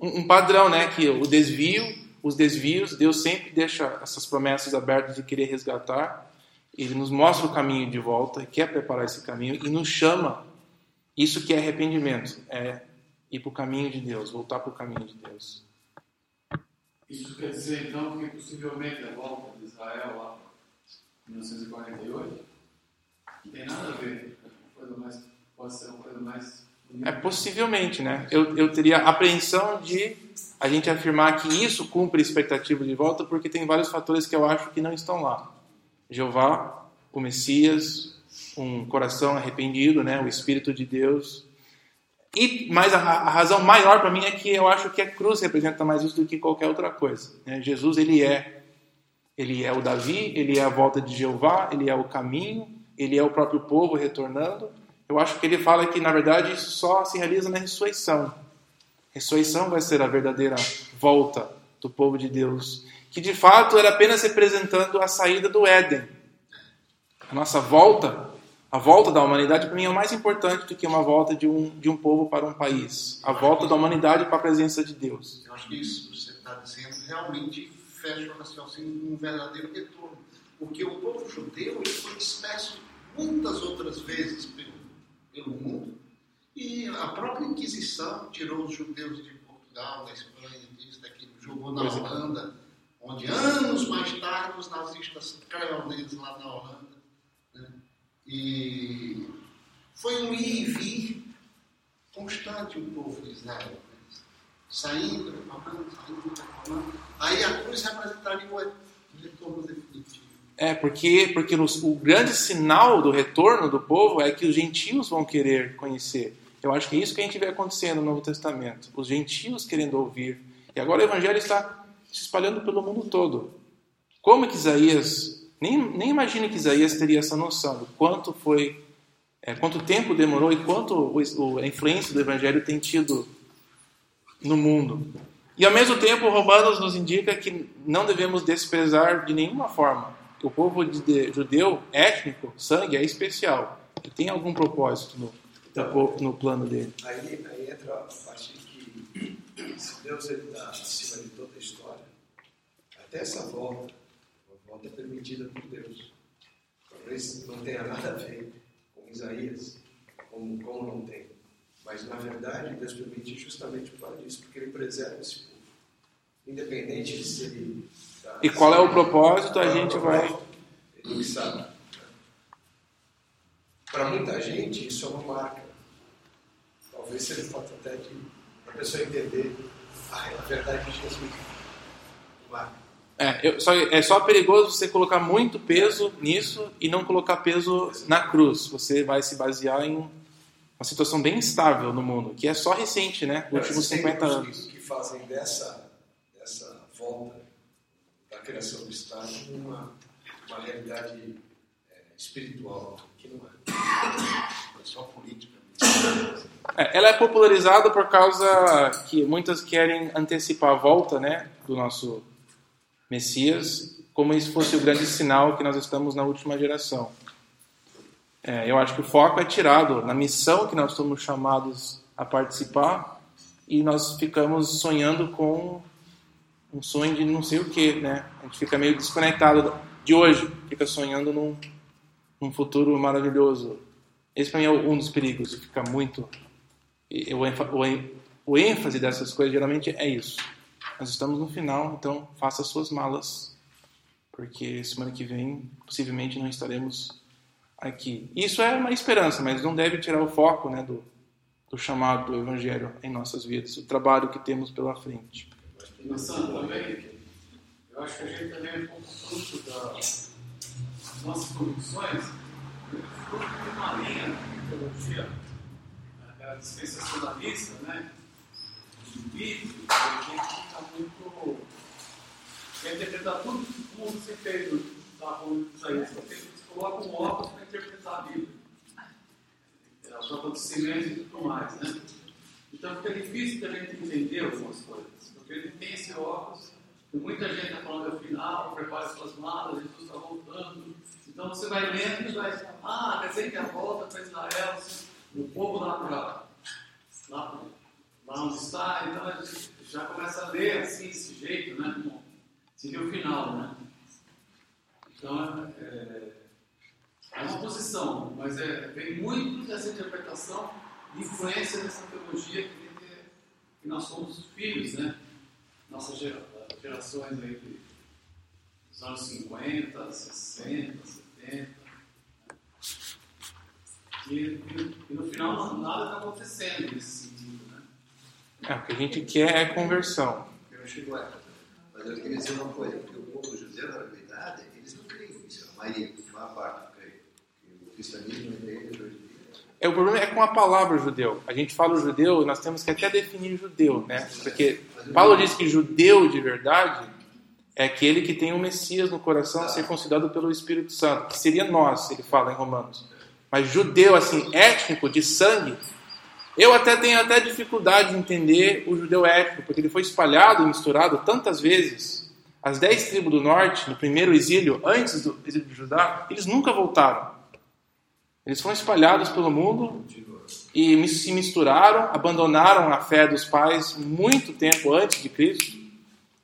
Um, um padrão, né? Que o desvio, os desvios, Deus sempre deixa essas promessas abertas de querer resgatar. Ele nos mostra o caminho de volta, quer preparar esse caminho e nos chama. Isso que é arrependimento, é ir para o caminho de Deus, voltar para o caminho de Deus. Isso quer dizer então que possivelmente a volta de Israel lá em 1948 não tem nada a ver coisa mais, pode ser uma coisa mais É possivelmente, né? Eu, eu teria a apreensão de a gente afirmar que isso cumpre expectativa de volta, porque tem vários fatores que eu acho que não estão lá. Jeová, o Messias, um coração arrependido, né? O Espírito de Deus. E mas a, a razão maior para mim é que eu acho que a cruz representa mais isso do que qualquer outra coisa. né? Jesus ele é ele é o Davi, ele é a volta de Jeová, ele é o caminho, ele é o próprio povo retornando. Eu acho que ele fala que, na verdade, isso só se realiza na ressurreição. Ressurreição vai ser a verdadeira volta do povo de Deus, que de fato era apenas representando a saída do Éden. A nossa volta, a volta da humanidade, para mim, é mais importante do que uma volta de um, de um povo para um país. A volta da humanidade para a presença de Deus. Eu acho que isso que você está dizendo realmente fecha o raciocínio com um verdadeiro retorno. Porque o povo judeu ele foi disperso muitas outras vezes pelo, pelo mundo. E a própria Inquisição tirou os judeus de Portugal, da Espanha, disso, daquilo, jogou na é. Holanda, onde anos mais tarde os nazistas deles lá na Holanda. né? E foi um ir e vir constante o povo de Israel. né? saindo, reformando, saindo, reformando. Aí a cruz representaria o retorno definitivo. É, porque, porque o, grande sinal do retorno do povo é que os gentios vão querer conhecer. Eu acho que é isso que a gente vê acontecendo no Novo Testamento. Os gentios querendo ouvir. E agora o evangelho está se espalhando pelo mundo todo. Como que Isaías. Nem, nem imagine que Isaías teria essa noção do quanto foi. É, quanto tempo demorou e quanto o, o, a influência do evangelho tem tido no mundo. E ao mesmo tempo, Romanos nos indica que não devemos desprezar de nenhuma forma. O povo de, de, judeu, étnico, sangue, é especial. E tem algum propósito no, no, no plano dele. Aí, aí entra a parte que se Deus está acima de toda a história, até essa volta, a volta permitida por Deus. Talvez não tenha nada a ver com Isaías, como, como não tem. Mas, na verdade, Deus permite justamente por causa porque Ele preserva esse povo. Independente de se ele. E qual é o propósito, a gente vai. Ele sabe. Para muita gente, isso é uma marca. Talvez seja fato até de a pessoa entender ah, é a verdade de Jesus. Marca. É, eu, só, é só perigoso você colocar muito peso nisso e não colocar peso na cruz. Você vai se basear em uma situação bem instável no mundo, que é só recente, né? Nos últimos 50 anos. que fazem dessa, dessa volta criação do Estado uma, uma realidade é, espiritual, que não é. É só política. É, ela é popularizada por causa que muitas querem antecipar a volta né, do nosso Messias, como se fosse o grande sinal que nós estamos na última geração. É, eu acho que o foco é tirado na missão que nós somos chamados a participar e nós ficamos sonhando com um sonho de não sei o que, né? A gente fica meio desconectado de hoje, fica sonhando num, num futuro maravilhoso. Esse para mim é um dos perigos, fica muito. O, o ênfase dessas coisas geralmente é isso. Nós estamos no final, então faça suas malas, porque semana que vem possivelmente não estaremos aqui. Isso é uma esperança, mas não deve tirar o foco né, do, do chamado do Evangelho em nossas vidas, o trabalho que temos pela frente. Também, eu acho que a gente também é um pouco fruto das nossas convicções, fruto de uma linha de teologia, a dispensacionalista, né? Bíblico, que fica muito. quer interpretar tudo como você fez, estava falando disso aí, você coloca um óculos para interpretar a Bíblia. É, os acontecimentos e tudo mais, né? Então fica difícil também de entender algumas coisas, porque ele tem esse óculos, muita gente está falando ao final, prepare suas malas, Jesus está voltando. Então você vai lendo e vai, ah, quer dizer que a volta para Israel, o povo lá para lá, lá onde está, então a gente já começa a ler assim, desse jeito, né? Como seria o final, né? Então, é, é uma posição, mas é, vem muito dessa interpretação de influência dessa teologia que, que nós somos filhos, né? Nossas gerações aí dos anos 50, 60, 70. E, e, e no final nada está acontecendo nesse sentido, né? É, o que a gente quer é conversão. Eu chego lá. Mas eu queria dizer uma coisa, porque o povo judeu, na verdade, eles não creem nisso, a maioria, uma parte cristianismo hoje em dia. É, o problema é com a palavra judeu. A gente fala judeu e nós temos que até definir judeu, né? Porque Paulo diz que judeu de verdade é aquele que tem o Messias no coração, ser considerado pelo Espírito Santo, que seria nós, ele fala em Romanos. Mas judeu, assim, étnico, de sangue, eu até tenho até dificuldade de entender o judeu étnico, porque ele foi espalhado e misturado tantas vezes. As dez tribos do norte, no primeiro exílio, antes do exílio de Judá, eles nunca voltaram. Eles foram espalhados pelo mundo e se misturaram, abandonaram a fé dos pais muito tempo antes de Cristo.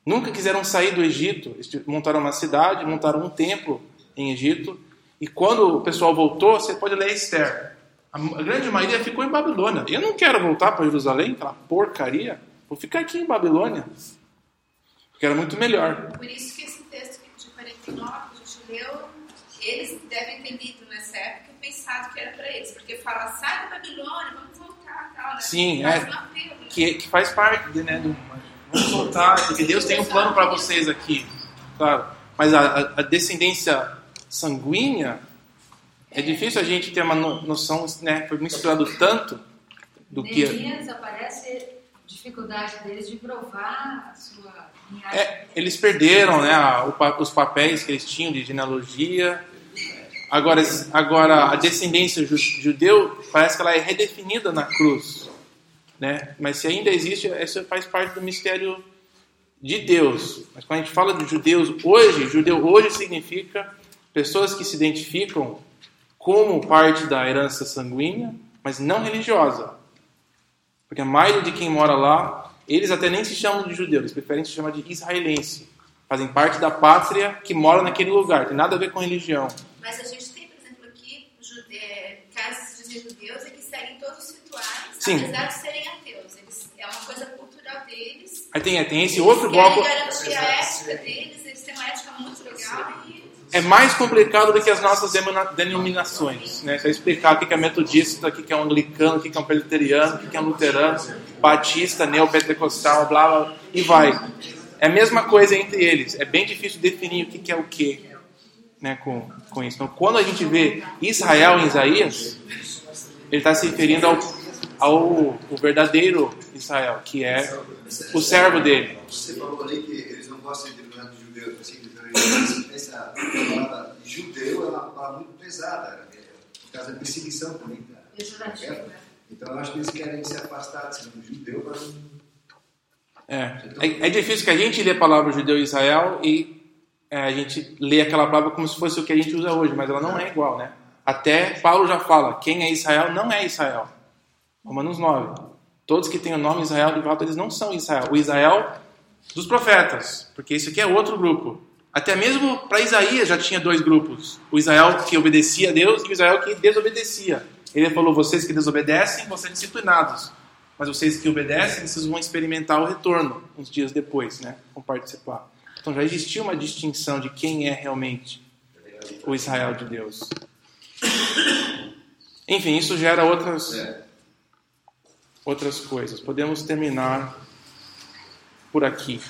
Nunca quiseram sair do Egito. montaram uma cidade, montaram um templo em Egito. E quando o pessoal voltou, você pode ler Esther. A grande maioria ficou em Babilônia. Eu não quero voltar para Jerusalém, aquela porcaria. Vou ficar aqui em Babilônia. Porque era muito melhor. Por isso que esse texto de 49 que a gente leu, eles devem ter lido nessa época pensado que era para eles, porque fala, sai da Babilônia, vamos voltar, tal, né? Sim, é. que, que faz parte né, do. Vamos voltar, porque Deus tem um plano para vocês aqui, claro. Mas a, a- descendência sanguínea é difícil a gente ter uma no- noção, né? Foi misturado tanto do que. Neemias aparece dificuldade deles de provar a sua linhagem. É, eles perderam né, os papéis que eles tinham de genealogia. Agora, agora a descendência ju- judeu parece que ela é redefinida na cruz. Né? Mas se ainda existe, isso faz parte do mistério de Deus. Mas quando a gente fala de judeus hoje, judeu hoje significa pessoas que se identificam como parte da herança sanguínea, mas não religiosa. Porque a maioria de quem mora lá, eles até nem se chamam de judeus, eles preferem se chamar de israelense. Fazem parte da pátria que mora naquele lugar, tem nada a ver com religião. Mas a gente tem, por exemplo, aqui jude... é, casas de judeus e que seguem todos os rituais, Sim. apesar de serem ateus. Eles, é uma coisa cultural deles. Aí tem, tem esse outro Eles querem bloco. garantir a ética deles, eles têm uma ética muito legal e É mais complicado do que as nossas denominações. Né? Você explicar o que é metodista, o que é um anglicano, o que é um presbiteriano, o que é um luterano, batista, neopentecostal, blá blá, e vai. É a mesma coisa entre eles. É bem difícil definir o que é o que né, com, com isso. Então, quando a gente vê Israel em Isaías, ele está se referindo ao, ao o verdadeiro Israel, que é o servo dele. Você falou ali que eles não gostam de determinados judeus, assim, essa palavra judeu é uma palavra muito pesada, né? por causa da perseguição também. Então eu acho que eles querem se afastar de ser um judeu para não. É, é, é difícil que a gente lê a palavra judeu e Israel e é, a gente lê aquela palavra como se fosse o que a gente usa hoje, mas ela não é igual, né? Até Paulo já fala, quem é Israel não é Israel. Romanos 9. Todos que têm o nome Israel, de fato, eles não são Israel. O Israel dos profetas, porque isso aqui é outro grupo. Até mesmo para Isaías já tinha dois grupos: o Israel que obedecia a Deus e o Israel que desobedecia. Ele falou: vocês que desobedecem vão ser disciplinados, mas vocês que obedecem, vocês vão experimentar o retorno uns dias depois, né? Vão participar. Então já existia uma distinção de quem é realmente o Israel de Deus. Enfim, isso gera outras outras coisas. Podemos terminar por aqui.